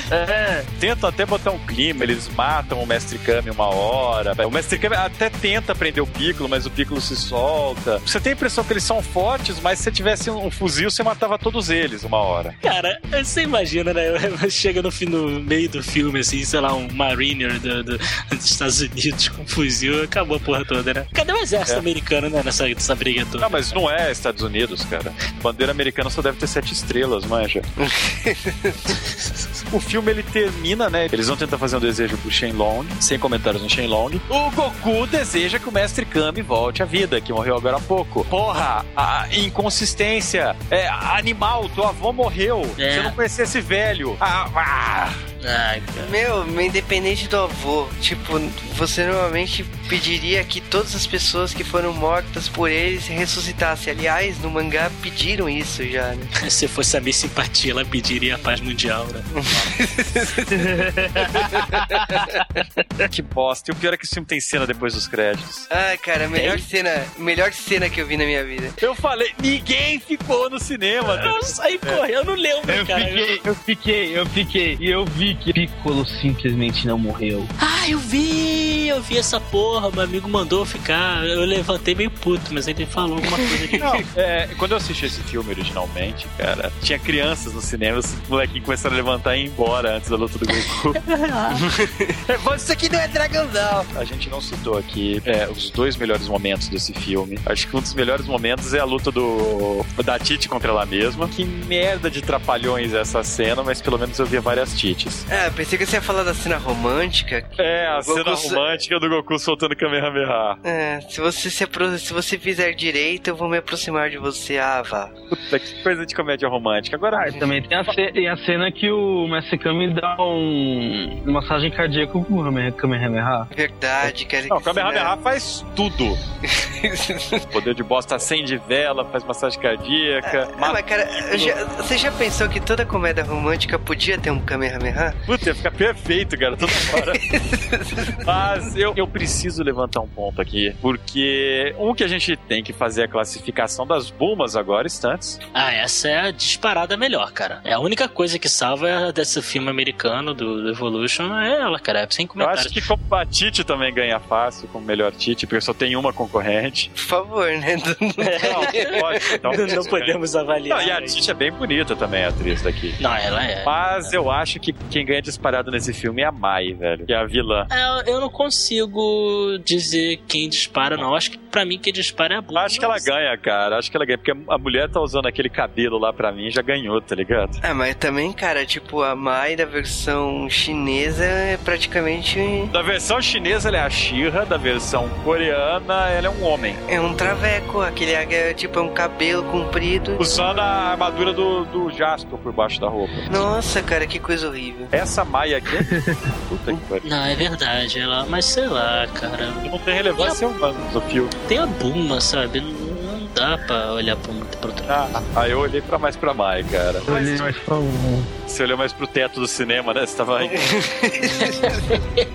S4: É,
S2: Tentam até botar um clima, eles matam o Mestre Kami uma hora. O Mestre Kami até tenta prender o Piccolo, mas o Piccolo se solta. Você tem a impressão que eles são fortes, mas se você tivesse um fuzil, você matava todos eles uma hora.
S3: Cara, você imagina, né? Chega no, fim- no meio do filme, assim, sei lá, um Mariner do- do- dos Estados Unidos com um fuzil, acabou a porra toda, né? Cadê o exército
S2: É.
S3: americano, né, nessa, nessa briga toda?
S2: Não, mas não é Estados Unidos, cara. Bandeira americana só deve ter sete estrelas, manja. o filme ele termina, né? Eles vão tentar fazer um desejo pro Shenlong, sem comentários no Shenlong. O Goku deseja que o Mestre Kami volte à vida, que morreu agora há pouco. Porra, a inconsistência. É, animal, tua avó morreu.
S3: É.
S2: Você não conhecia esse velho. Ah, ah.
S3: Ai, cara.
S1: Meu, independente do avô, tipo, você normalmente pediria que todas as pessoas que foram mortas por eles ressuscitassem. Aliás, no mangá pediram isso já, né?
S3: Se fosse a minha simpatia, ela pediria a paz mundial, né?
S2: que bosta. E o pior é que esse filme tem cena depois dos créditos.
S1: Ah, cara, melhor cena, melhor cena que eu vi na minha vida.
S2: Eu falei, ninguém ficou no cinema.
S3: Eu saí correndo, eu não lembro,
S4: Eu
S3: cara.
S4: fiquei, eu fiquei, eu fiquei. E eu vi que Piccolo simplesmente não morreu.
S3: Ah, eu vi, eu vi essa porra, meu amigo mandou ficar. Eu levantei meio puto, mas ele falou alguma coisa de.
S2: Não, é, quando eu assisti esse filme originalmente, cara, tinha crianças no cinema, os molequinhos começaram a levantar e ir embora antes da luta do Goku.
S1: Isso aqui não é Dragon Ball.
S2: A gente não citou aqui é, os dois melhores momentos desse filme. Acho que um dos melhores momentos é a luta do da Tite contra ela mesma. Que merda de trapalhões essa cena, mas pelo menos eu via várias Tites.
S1: Ah, pensei que você ia falar da cena romântica.
S2: É, a
S1: Goku
S2: cena romântica do Goku soltando Kamehameha.
S1: É, se você se apro... se você fizer direito, eu vou me aproximar de você, vá.
S2: Puta, que coisa de comédia romântica. Agora,
S4: Ah, também tem a, ce- tem a cena que o Mestre Kami dá um uma massagem cardíaca com o Kame- Kamehameha.
S1: Verdade, cara.
S2: Não, o
S1: que
S2: Kamehameha faz tudo. Poder de bosta acende vela, faz massagem cardíaca.
S1: Ah,
S2: mata-
S1: mas cara, já- você já pensou que toda comédia romântica podia ter um Kamehameha?
S2: Puta, ia ficar perfeito, cara, toda hora. Mas eu, eu preciso levantar um ponto aqui, porque um que a gente tem que fazer a classificação das Bumas agora, instantes.
S3: Ah, essa é a disparada melhor, cara. É a única coisa que salva desse filme americano do, do Evolution é ela, cara. É sem
S2: Eu
S3: comentários.
S2: acho que como a Tite também ganha fácil como melhor Tite, porque só tem uma concorrente.
S1: Por favor, né?
S2: Não, pode, então,
S3: não, não podemos avaliar.
S2: Não, e a Tite é bem bonita também, a atriz daqui.
S3: Não, ela é.
S2: Mas eu acho que quem ganha disparado nesse filme é a Mai, velho. Que é a vilã.
S3: É, Eu não consigo dizer quem dispara, não. Acho que pra mim quem dispara é a Buma.
S2: Acho que ela ganha, cara. Acho que ela ganha. Porque a mulher tá usando aquele cabelo lá pra mim já ganhou, tá ligado?
S1: Ah, mas também, cara, tipo, a Mai da versão chinesa é praticamente.
S2: Da versão chinesa ela é a Shira, da versão coreana ela é um homem.
S1: É um traveco, aquele é, tipo, é um cabelo comprido.
S2: Usando a armadura do, do Jasper por baixo da roupa.
S1: Nossa, cara, que coisa horrível.
S2: Essa Maia aqui. Puta que pariu.
S3: Não, é verdade. Ela... Mas sei lá, cara.
S2: Não tem relevância humana no filme.
S3: Tem a Buma, sabe? Dá pra olhar pra, muito pra outra
S2: Ah, aí eu olhei pra mais pra Mai, cara.
S4: Eu olhei mais pra um.
S2: Você olhou mais pro teto do cinema, né? Você tava aí.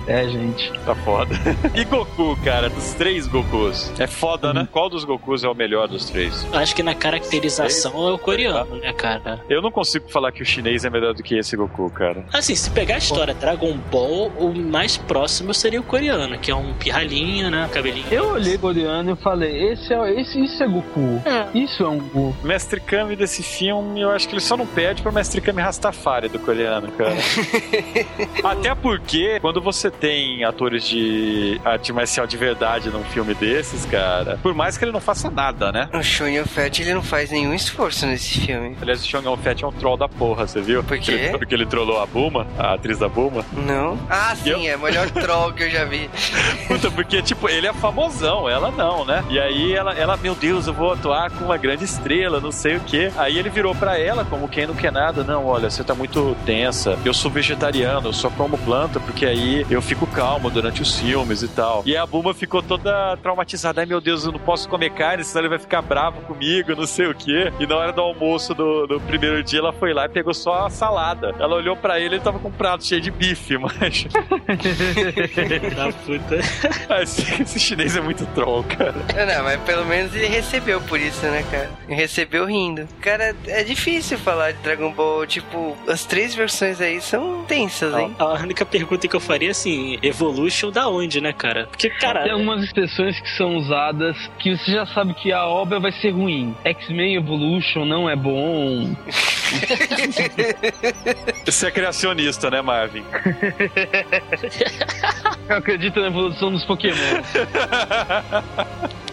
S4: É, gente.
S2: Tá foda. E Goku, cara, dos três Gokus. É foda, né? Qual dos Gokus é o melhor dos três?
S3: Acho que na caracterização é o coreano, né, cara?
S2: Eu não consigo falar que o chinês é melhor do que esse Goku, cara.
S3: Assim, se pegar a história Dragon Ball, o mais próximo seria o coreano, que é um pirralhinho, né? Cabelinho.
S4: Eu olhei coreano e falei, esse é, esse, isso é Goku.
S3: É.
S4: Isso é um Goku.
S2: Mestre Kami desse filme, eu acho que ele só não perde pro Mestre Kami Rastafari do coreano, cara. Até porque, quando você tem atores de arte marcial de verdade num filme desses, cara, por mais que ele não faça nada, né?
S1: O Shun Fett, ele não faz nenhum esforço nesse filme.
S2: Aliás, o Chong Fett é um troll da porra, você viu?
S1: Por quê?
S2: Porque ele trollou a Buma, a atriz da Buma.
S1: Não? Ah, sim,
S2: Eu?
S1: é o melhor troll que eu já vi.
S2: Puta, porque, tipo, ele é famosão, ela não, né? E aí ela, ela, meu Deus, eu vou atuar com uma grande estrela, não sei o quê. Aí ele virou pra ela, como quem não quer nada, não, olha, você tá muito tensa, eu sou vegetariano, eu só como planta, porque aí eu fico calmo durante os filmes e tal. E a Buma ficou toda traumatizada, ai meu Deus, eu não posso comer carne, senão ele vai ficar bravo comigo, não sei o quê. E na hora do almoço do, do primeiro dia, ela foi lá e pegou só a salada. Ela olhou pra ele e ele tava com um prato cheio de bife, mas...
S3: da puta.
S2: Esse, esse chinês é muito troll, cara.
S1: Não, não, mas pelo menos ele recebeu por isso, né, cara? Recebeu rindo. Cara, é difícil falar de Dragon Ball. Tipo, as três versões aí são tensas, hein?
S3: A única pergunta que eu faria é assim, Evolution da onde, né, cara? Porque, cara,
S4: Tem algumas expressões que são usadas que você já sabe que a obra vai ser ruim. X-Men Evolution não é bom.
S2: Você é criacionista, né, Marvin?
S4: Eu acredito na evolução dos Pokémon.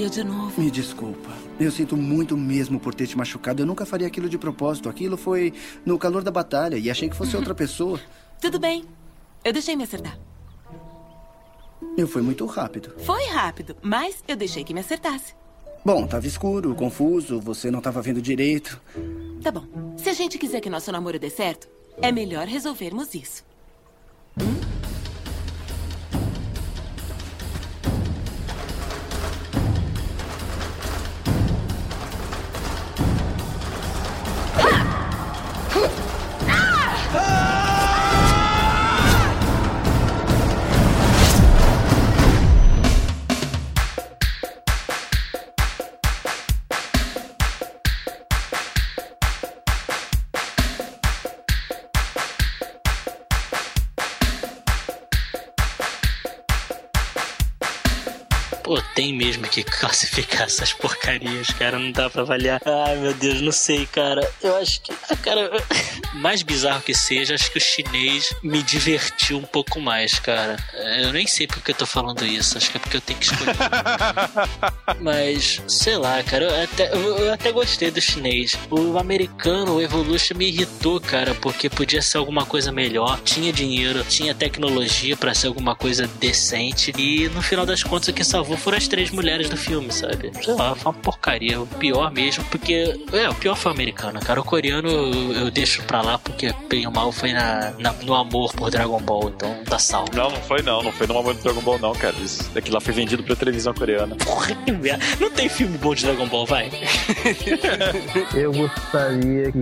S6: veria de novo.
S7: Me desculpa. Eu sinto muito mesmo por ter te machucado. Eu nunca faria aquilo de propósito. Aquilo foi no calor da batalha e achei que fosse outra pessoa.
S6: Tudo bem. Eu deixei me acertar.
S7: Eu fui muito rápido.
S6: Foi rápido, mas eu deixei que me acertasse.
S7: Bom, tava escuro, confuso, você não tava vendo direito.
S6: Tá bom. Se a gente quiser que nosso namoro dê certo, é melhor resolvermos isso. Hum?
S3: Que classificar essas porcarias, cara. Não dá pra avaliar. Ai, meu Deus, não sei, cara. Eu acho que. ah, Cara, mais bizarro que seja, acho que o chinês me divertiu um pouco mais, cara. Eu nem sei porque eu tô falando isso. Acho que é porque eu tenho que escolher. Mas, sei lá, cara. Eu até, eu, eu até gostei do chinês. O americano, o Evolution, me irritou, cara, porque podia ser alguma coisa melhor. Tinha dinheiro, tinha tecnologia pra ser alguma coisa decente. E no final das contas, o que salvou foram as três mulheres do filme, sabe? Sei lá, foi uma porcaria. O pior mesmo, porque. É, o pior foi o americano, cara. O coreano eu, eu deixo pra lá porque, bem ou mal, foi na, na- no amor por Dragon Ball, então tá salvo.
S2: Não, não foi não. Não foi no momento do Dragon Ball, não, cara. Isso daqui lá foi vendido pra televisão coreana.
S3: Porra, que merda. Não tem filme bom de Dragon Ball, vai.
S4: Eu gostaria que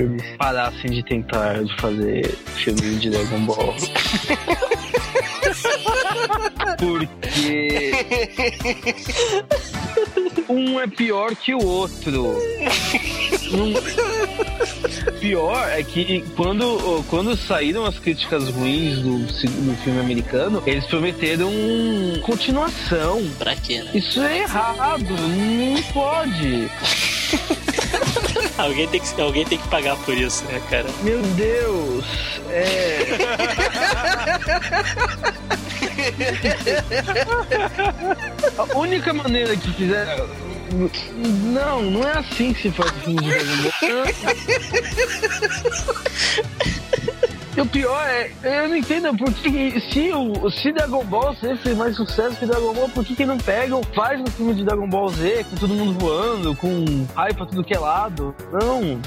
S4: eles parassem de tentar de fazer filme de Dragon Ball. Porque um é pior que o outro. Não- Pior é que quando, quando saíram as críticas ruins do, do filme americano, eles prometeram continuação.
S3: Pra quê, né?
S4: Isso é errado, não pode.
S3: Alguém tem, que, alguém tem que pagar por isso, né, cara?
S4: Meu Deus, é. A única maneira que fizeram. Não, não é assim que se faz filme de Dragon Ball. E o pior é, eu não entendo por que se o se Dragon Ball Z fez mais sucesso que Dragon Ball, por que, que não pegam, faz um filme de Dragon Ball Z com todo mundo voando, com raio pra tudo que é lado? Não.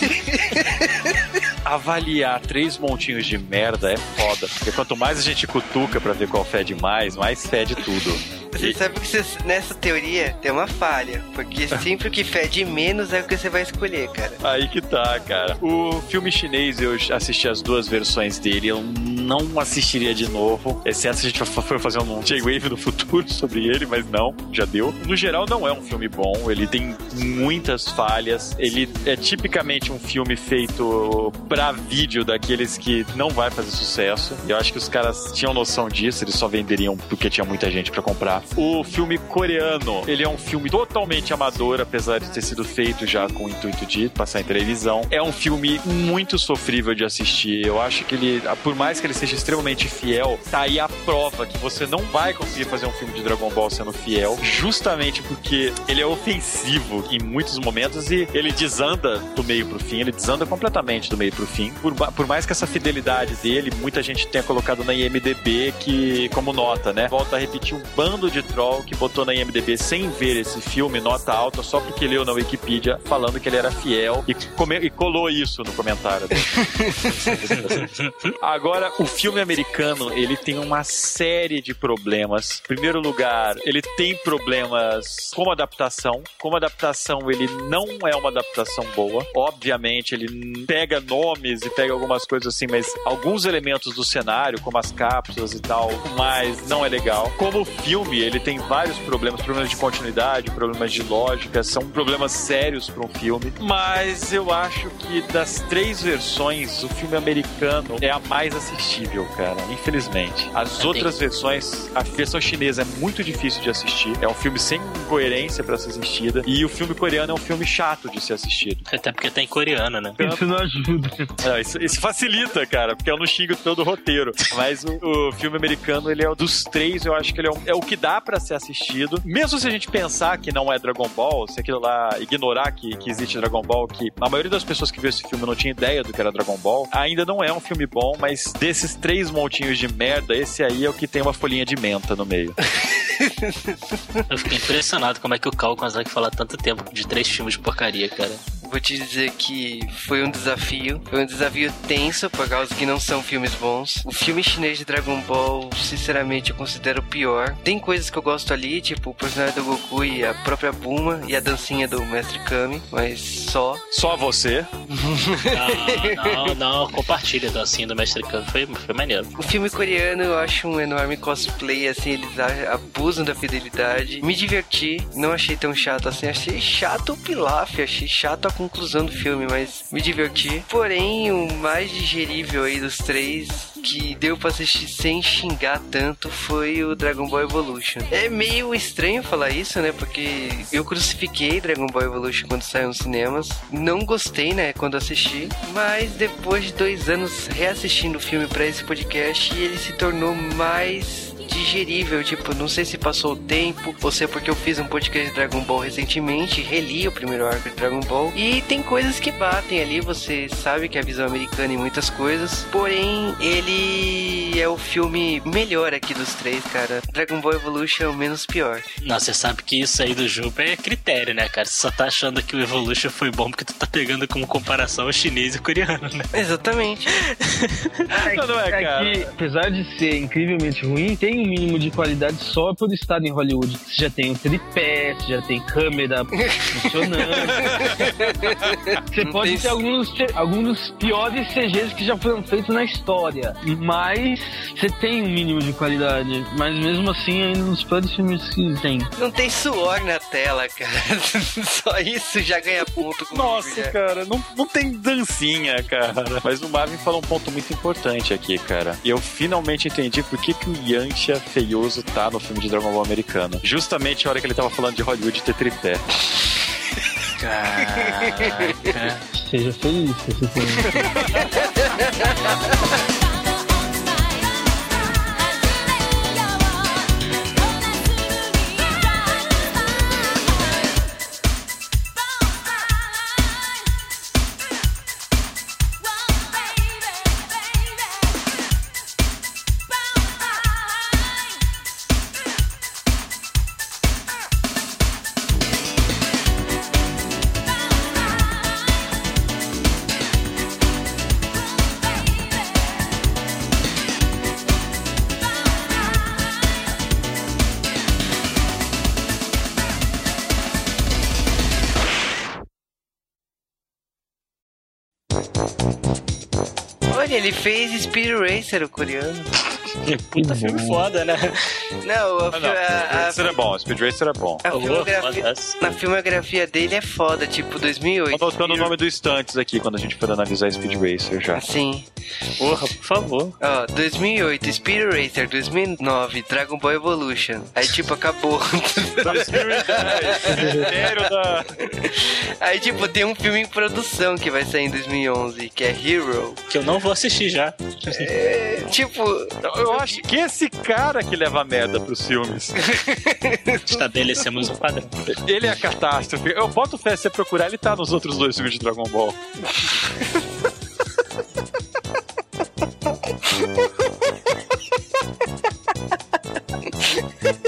S2: Avaliar três montinhos de merda é foda. Porque quanto mais a gente cutuca pra ver qual fede mais, mais fede tudo.
S1: Você sabe que você- nessa teoria tem uma falha. Porque sempre o que fede menos é o que você vai escolher, cara.
S2: Aí que tá, cara. O filme chinês, eu assisti as duas versões dele. Eu não assistiria de novo. Exceto se a gente for fazer um J-Wave no futuro sobre ele, mas não, já deu. No geral, não é um filme bom. Ele tem muitas falhas. Ele é tipicamente um filme feito pra vídeo daqueles que não vai fazer sucesso. Eu acho que os caras tinham noção disso. Eles só venderiam porque tinha muita gente pra comprar. O filme coreano, ele é um filme totalmente amador, apesar de ter sido feito já com o intuito de passar em televisão. É um filme muito sofrível de assistir. Eu acho que ele, por mais que ele seja extremamente fiel, tá aí a prova que você não vai conseguir fazer um filme de Dragon Ball sendo fiel, justamente porque ele é ofensivo em muitos momentos e ele desanda do meio pro fim, ele desanda completamente do meio pro fim. Por, por mais que essa fidelidade dele, muita gente tenha colocado na IMDB que como nota, né? Volta a repetir um bando de troll que botou na IMDB sem ver esse filme, nota alta, só porque leu na Wikipedia falando que ele era fiel e, come- e colou isso no comentário. Agora, o filme americano, ele tem uma série de problemas. Em primeiro lugar, ele tem problemas como adaptação. Como adaptação, ele não é uma adaptação boa. Obviamente, ele pega nomes e pega algumas coisas assim, mas alguns elementos do cenário, como as cápsulas e tal, mas não é legal. Como filme, ele tem vários problemas, problemas de continuidade, problemas de lógica, são problemas sérios para um filme. Mas eu acho que das três versões, o filme americano é a mais assistível, cara. Infelizmente. As outras versões, a versão chinesa é muito difícil de assistir. É um filme sem coerência para ser assistida. E o filme coreano é um filme chato de ser assistido.
S3: Até porque tá em coreano, né?
S4: Isso não ajuda.
S2: É, isso, isso facilita, cara, porque eu não xingo todo o roteiro. Mas o, o filme americano, ele é o dos três, eu acho que ele é, um- é o que dá pra ser assistido. Mesmo se a gente pensar que não é Dragon Ball, se aquilo lá ignorar que, que existe Dragon Ball, que a maioria das pessoas que viu esse filme não tinha ideia do que era Dragon Ball, ainda não é um filme bom, mas desses três montinhos de merda, esse aí é o que tem uma folhinha de menta no meio.
S3: Eu fiquei impressionado como é que o Cal consegue falar tanto tempo de três filmes de porcaria, cara.
S1: Vou te dizer que foi um desafio. Foi um desafio tenso, por causa que não são filmes bons. O filme chinês de Dragon Ball, sinceramente, eu considero o pior. Tem coisas que eu gosto ali, tipo o personagem do Goku e a própria Buma e a dancinha do Mestre Kami, mas só.
S2: Só você.
S3: Não, não, não, compartilha a dancinha do Mestre Kami, foi, foi maneiro.
S1: O filme coreano eu acho um enorme cosplay, assim, eles abusam da fidelidade. Me diverti, não achei tão chato assim, achei chato o pilaf, achei chato a conclusão do filme, mas me diverti. Porém, o mais digerível aí dos três que deu pra assistir sem xingar tanto foi o Dragon Ball Evolution. É meio estranho falar isso, né? Porque eu crucifiquei Dragon Ball Evolution quando saiu nos cinemas. Não gostei, né? Quando assisti. Mas depois de dois anos reassistindo o filme pra esse podcast, ele se tornou mais digerível, tipo, não sei se passou o tempo, ou se é porque eu fiz um podcast de Dragon Ball recentemente, reli o primeiro arco de Dragon Ball, e tem coisas que batem ali, você sabe que é a visão americana em muitas coisas, porém, ele é o filme melhor aqui dos três, cara. Dragon Ball Evolution é o menos pior.
S3: Não, você sabe que isso aí do Juba é critério, né, cara? Você só tá achando que o Evolution foi bom porque tu tá pegando como comparação o chinês e o coreano, né?
S1: Exatamente.
S2: Não, não é, cara.
S4: que, apesar de ser incrivelmente ruim, tem um mínimo de qualidade só por estar em Hollywood. Você já tem um tripé, você já tem câmera funcionando. Você
S1: Não
S4: pode
S1: tem-
S4: ter alguns, alguns dos piores CGs que já foram feitos na história. Mas você tem um mínimo de qualidade. Mas mesmo assim, ainda nos piores filmes que tem.
S1: Não tem suor na tela, cara. Só isso já ganha ponto
S2: Nossa,
S1: já.
S2: cara, não, não tem dancinha, cara. Mas o Marvin falou um ponto muito importante aqui, cara. E eu finalmente entendi por que, que o Yantia feioso tá no filme de Dragon Ball americano. Justamente a hora que ele tava falando de Hollywood ter tripé.
S3: Caraca.
S4: Seja feliz, seja feliz.
S1: ele fez Speed Racer, o coreano.
S3: Puta filme foda, né?
S1: Não, a,
S2: Ah, não,
S1: a, a,
S2: Speed Racer é bom, Speed Racer é bom.
S1: a filmografia,
S3: foda-se.
S1: na filmografia dele é foda, tipo 2008.
S2: Tô anotando o nome do Estantes aqui quando a gente for analisar Speed Racer já.
S1: Sim.
S3: Porra, por favor.
S1: Ó, 2008, Speed Racer, 2009, Dragon Ball Evolution. Aí, tipo, acabou.
S2: 2010, mistério da.
S1: Aí, tipo, tem um filme em produção que vai sair em 2011, que é Hero.
S3: Que eu não vou assistir já.
S1: É, tipo,
S2: eu acho que esse cara que leva merda pros filmes.
S3: Estabelecemos o um padrão.
S2: Ele é a catástrofe. Eu boto fé se procurar, ele tá nos outros dois filmes de Dragon Ball.